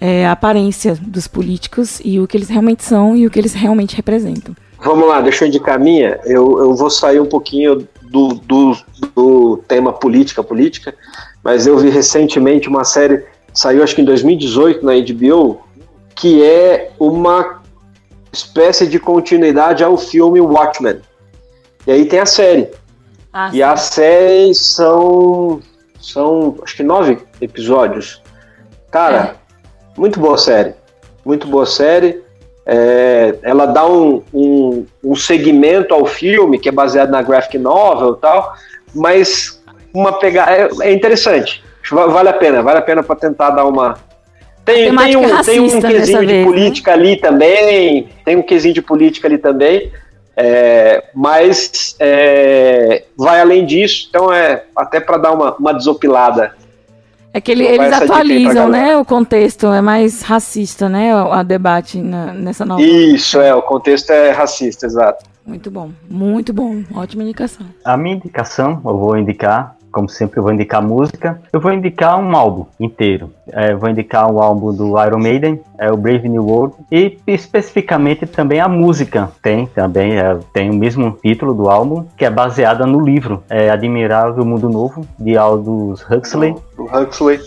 é, a aparência dos políticos e o que eles realmente são e o que eles realmente representam. Vamos lá, deixa eu indicar a minha. Eu, eu vou sair um pouquinho do, do, do tema política, política, mas eu vi recentemente uma série, saiu acho que em 2018 na HBO, que é uma espécie de continuidade ao filme Watchmen. E aí tem a série. Ah, E a série são, são acho que nove episódios. Cara, muito boa série. Muito boa série. É, ela dá um, um, um segmento ao filme que é baseado na graphic novel e tal, mas uma pegada é, é interessante. Vale a pena, vale a pena para tentar dar uma. Tem, tem um, tem um quesinho de vez, né? política ali também, tem um quesinho de política ali também, é, mas é, vai além disso, então é até para dar uma, uma desopilada. É que ele- eles atualizam, né, o contexto, é mais racista, né, o a debate na- nessa nova. Isso, é, o contexto é racista, exato. Muito bom, muito bom, ótima indicação. A minha indicação, eu vou indicar como sempre, eu vou indicar música. Eu vou indicar um álbum inteiro. É, vou indicar um álbum do Iron Maiden, é o Brave New World, e especificamente também a música. Tem também, é, tem o mesmo título do álbum, que é baseada no livro é, Admirável Mundo Novo, de Aldous Huxley. O Huxley.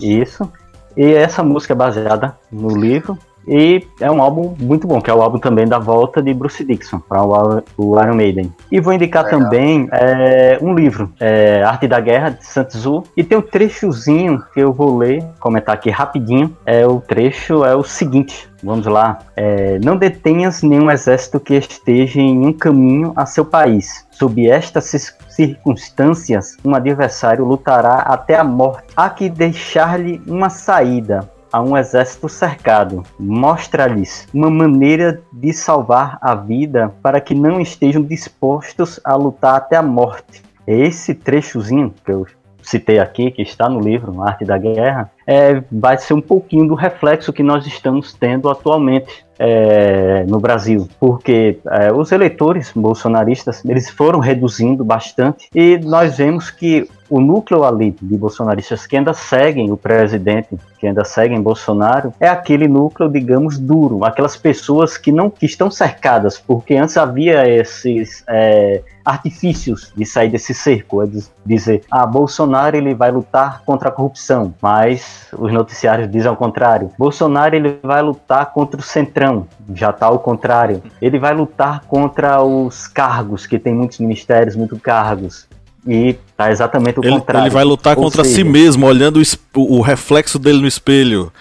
Isso. E essa música é baseada no livro. E é um álbum muito bom, que é o álbum também da volta de Bruce Dixon para o Iron Maiden. E vou indicar Legal. também é, um livro, é, Arte da Guerra, de Sun Tzu. E tem um trechozinho que eu vou ler, comentar aqui rapidinho. É o trecho é o seguinte. Vamos lá. É, não detenhas nenhum exército que esteja em um caminho a seu país. Sob estas circunstâncias, um adversário lutará até a morte. Há que deixar-lhe uma saída a um exército cercado. Mostra-lhes uma maneira de salvar a vida para que não estejam dispostos a lutar até a morte. Esse trechozinho que eu citei aqui, que está no livro Arte da Guerra, é, vai ser um pouquinho do reflexo que nós estamos tendo atualmente é, no Brasil, porque é, os eleitores bolsonaristas eles foram reduzindo bastante e nós vemos que o núcleo ali de bolsonaristas que ainda seguem o presidente, que ainda seguem Bolsonaro, é aquele núcleo, digamos, duro, aquelas pessoas que não que estão cercadas, porque antes havia esses é, artifícios de sair desse cerco, é dizer, ah, Bolsonaro ele vai lutar contra a corrupção, mas os noticiários dizem ao contrário. Bolsonaro ele vai lutar contra o centrão, já está ao contrário. Ele vai lutar contra os cargos, que tem muitos ministérios, muitos cargos. E tá exatamente o ele, contrário. Ele vai lutar Ou contra seja, si mesmo, olhando o, o, reflexo dele no espelho.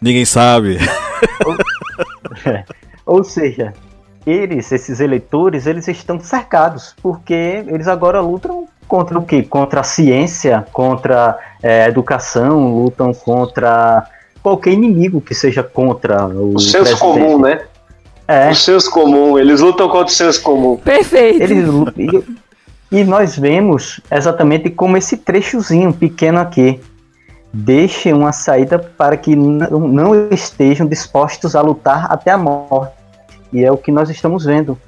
Ninguém sabe. É, ou seja, eles, esses eleitores, eles estão cercados, porque eles agora lutam contra o quê? Contra a ciência, contra é, a educação, lutam contra qualquer inimigo que seja contra o. O senso comum, né? É. O senso comum, eles lutam contra o senso comum. Perfeito. Eles, e, e nós vemos exatamente como esse trechozinho pequeno aqui deixe uma saída para que não estejam dispostos a lutar até a morte. E é o que nós estamos vendo.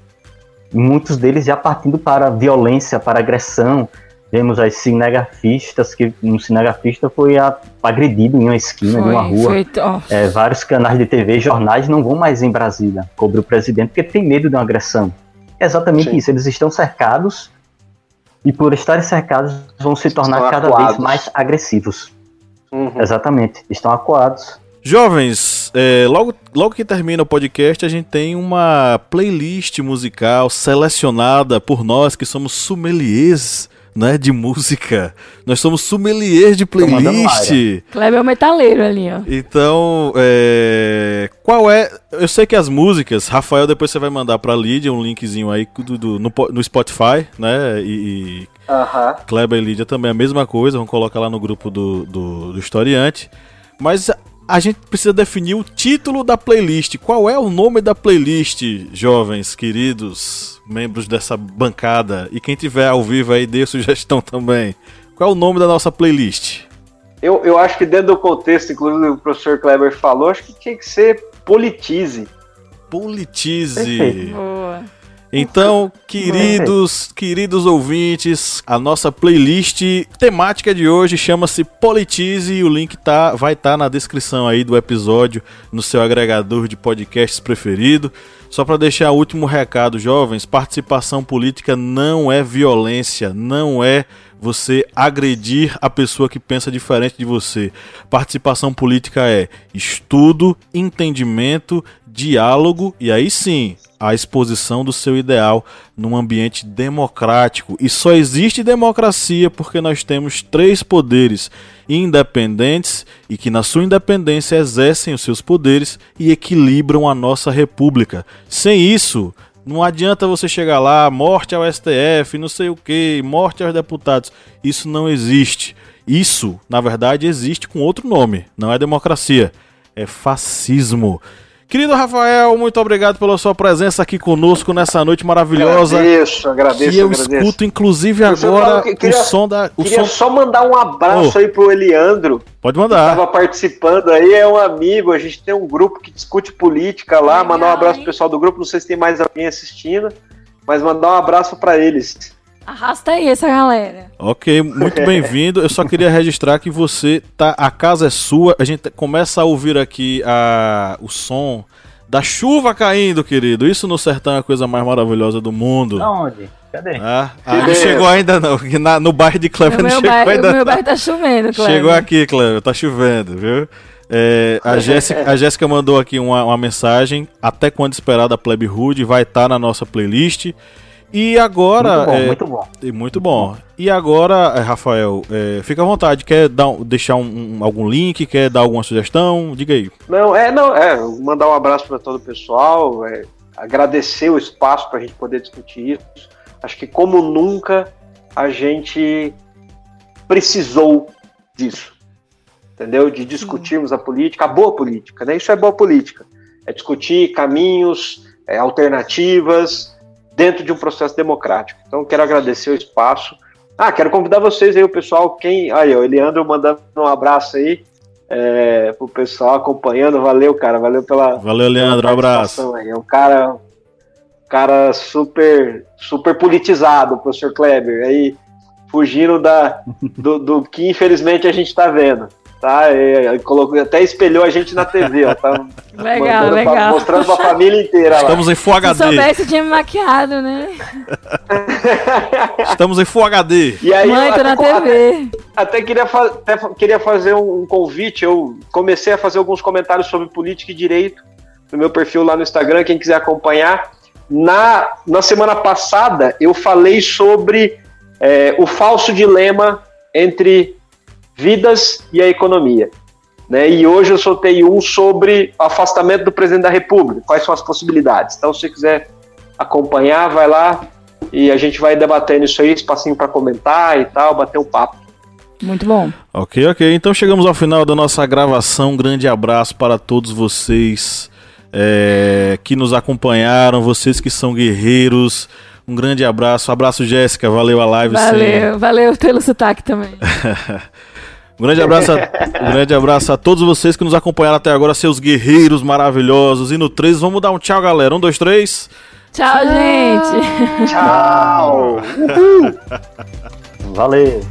Muitos deles já partindo para violência, para agressão. Vemos as cinegrafistas, que um cinegrafista foi agredido em uma esquina foi, de uma rua. Foi, oh. é, vários canais de TV, jornais não vão mais em Brasília cobrir o presidente porque tem medo de uma agressão. É exatamente Sim. isso, eles estão cercados e por estarem cercados vão se tornar estão cada acuados. vez mais agressivos. Uhum. Exatamente, estão acuados. Jovens, é, logo, logo que termina o podcast, a gente tem uma playlist musical selecionada por nós que somos sommeliers né, de música. Nós somos sommeliers de playlist. Kleber é o metaleiro ali, ó. Então, é, qual é... Eu sei que as músicas, Rafael, depois você vai mandar pra Lídia um linkzinho aí do, do no, no, Spotify, né, e... e Kleber e Lídia também a mesma coisa, vamos colocar lá no grupo do, do, do historiante. Mas a gente precisa definir o título da playlist. Qual é o nome da playlist, jovens, queridos membros dessa bancada? E quem tiver ao vivo aí, dê sugestão também. Qual é o nome da nossa playlist? Eu, eu acho que dentro do contexto, inclusive o professor Kleber falou, acho que tinha que ser Politize. Politize. Boa. Então, queridos, queridos ouvintes, a nossa playlist temática de hoje chama-se Politize e o link tá, vai estar tá na descrição aí do episódio no seu agregador de podcasts preferido. Só para deixar o último recado, jovens, participação política não é violência, não é você agredir a pessoa que pensa diferente de você. Participação política é estudo, entendimento, diálogo e aí sim a exposição do seu ideal num ambiente democrático. E só existe democracia porque nós temos três poderes independentes e que, na sua independência, exercem os seus poderes e equilibram a nossa república. Sem isso, não adianta você chegar lá, morte ao STF, não sei o que, morte aos deputados. Isso não existe. Isso, na verdade, existe com outro nome. Não é democracia, é fascismo. Querido Rafael, muito obrigado pela sua presença aqui conosco nessa noite maravilhosa. Agradeço, agradeço. Que eu agradeço. escuto, inclusive, agora que, queria, o som da. O queria som... só mandar um abraço oh. aí pro Eliandro. Pode mandar. Estava participando aí, é um amigo. A gente tem um grupo que discute política lá. Legal, mandar um abraço pro pessoal do grupo. Não sei se tem mais alguém assistindo, mas mandar um abraço para eles. Arrasta aí essa galera. Ok, muito bem-vindo. Eu só queria registrar que você tá. A casa é sua. A gente começa a ouvir aqui a, o som da chuva caindo, querido. Isso no sertão é a coisa mais maravilhosa do mundo. Aonde? Cadê? Ah, ah, não chegou ainda não. que na- no bairro de Cleber não chegou bairro, ainda o meu bairro tá chovendo, Cleber. Chegou aqui, Cleber, tá chovendo, viu? É, a, Jéssica, a Jéssica mandou aqui uma, uma mensagem. Até quando esperar da Plebe Hood, vai estar na nossa playlist. E agora. Muito bom, é, muito bom. e muito bom. E agora, é, Rafael, é, fica à vontade. Quer dar, deixar um- um- algum link? Quer dar alguma sugestão? Diga aí. Não, é, não, é, mandar um abraço para todo o pessoal, é, agradecer o espaço para a gente poder discutir isso. Acho que como nunca a gente precisou disso, entendeu? De discutirmos a política, a boa política, né? Isso é boa política. É discutir caminhos, é, alternativas dentro de um processo democrático. Então, quero agradecer o espaço. Ah, quero convidar vocês aí, o pessoal, quem. Aí, o Eliandro mandando um abraço aí é, pro pessoal acompanhando. Valeu, cara. Valeu pela. Valeu, Leandro. Um abraço. Aí. É um cara, cara super, super politizado, professor Kleber. Aí, fugindo da, do, do que infelizmente a gente está vendo. Tá? E, colocou, até espelhou a gente na TV, ó. Tá Legal, mandando pra- legal. mostrando pra família inteira lá. Estamos em Full Se HD. soubesse, tinha me maquiado, né? Estamos em Full HD. E aí, Mãe, tô na até- TV. Até queria, fa- até queria fazer um, um convite. Eu comecei a fazer alguns comentários sobre política e direito no meu perfil lá no Instagram. Quem quiser acompanhar. Na, na semana passada, eu falei sobre é, o falso dilema entre vidas e a economia. Né? E hoje eu soltei um sobre o afastamento do presidente da República. Quais são as possibilidades? Então, se você quiser acompanhar, vai lá e a gente vai debatendo isso aí, espacinho para comentar e tal, bater um papo. Muito bom. Ok, ok. Então chegamos ao final da nossa gravação. Um grande abraço para todos vocês é, que nos acompanharam, vocês que são guerreiros. Um grande abraço. Abraço, Jéssica. Valeu a live. Valeu, valeu pelo sotaque também. Um grande abraço, a, um grande abraço a todos vocês que nos acompanharam até agora, seus guerreiros maravilhosos. E no 3, vamos dar um tchau, galera. Um, dois, três. Tchau, gente. Tchau! Valeu.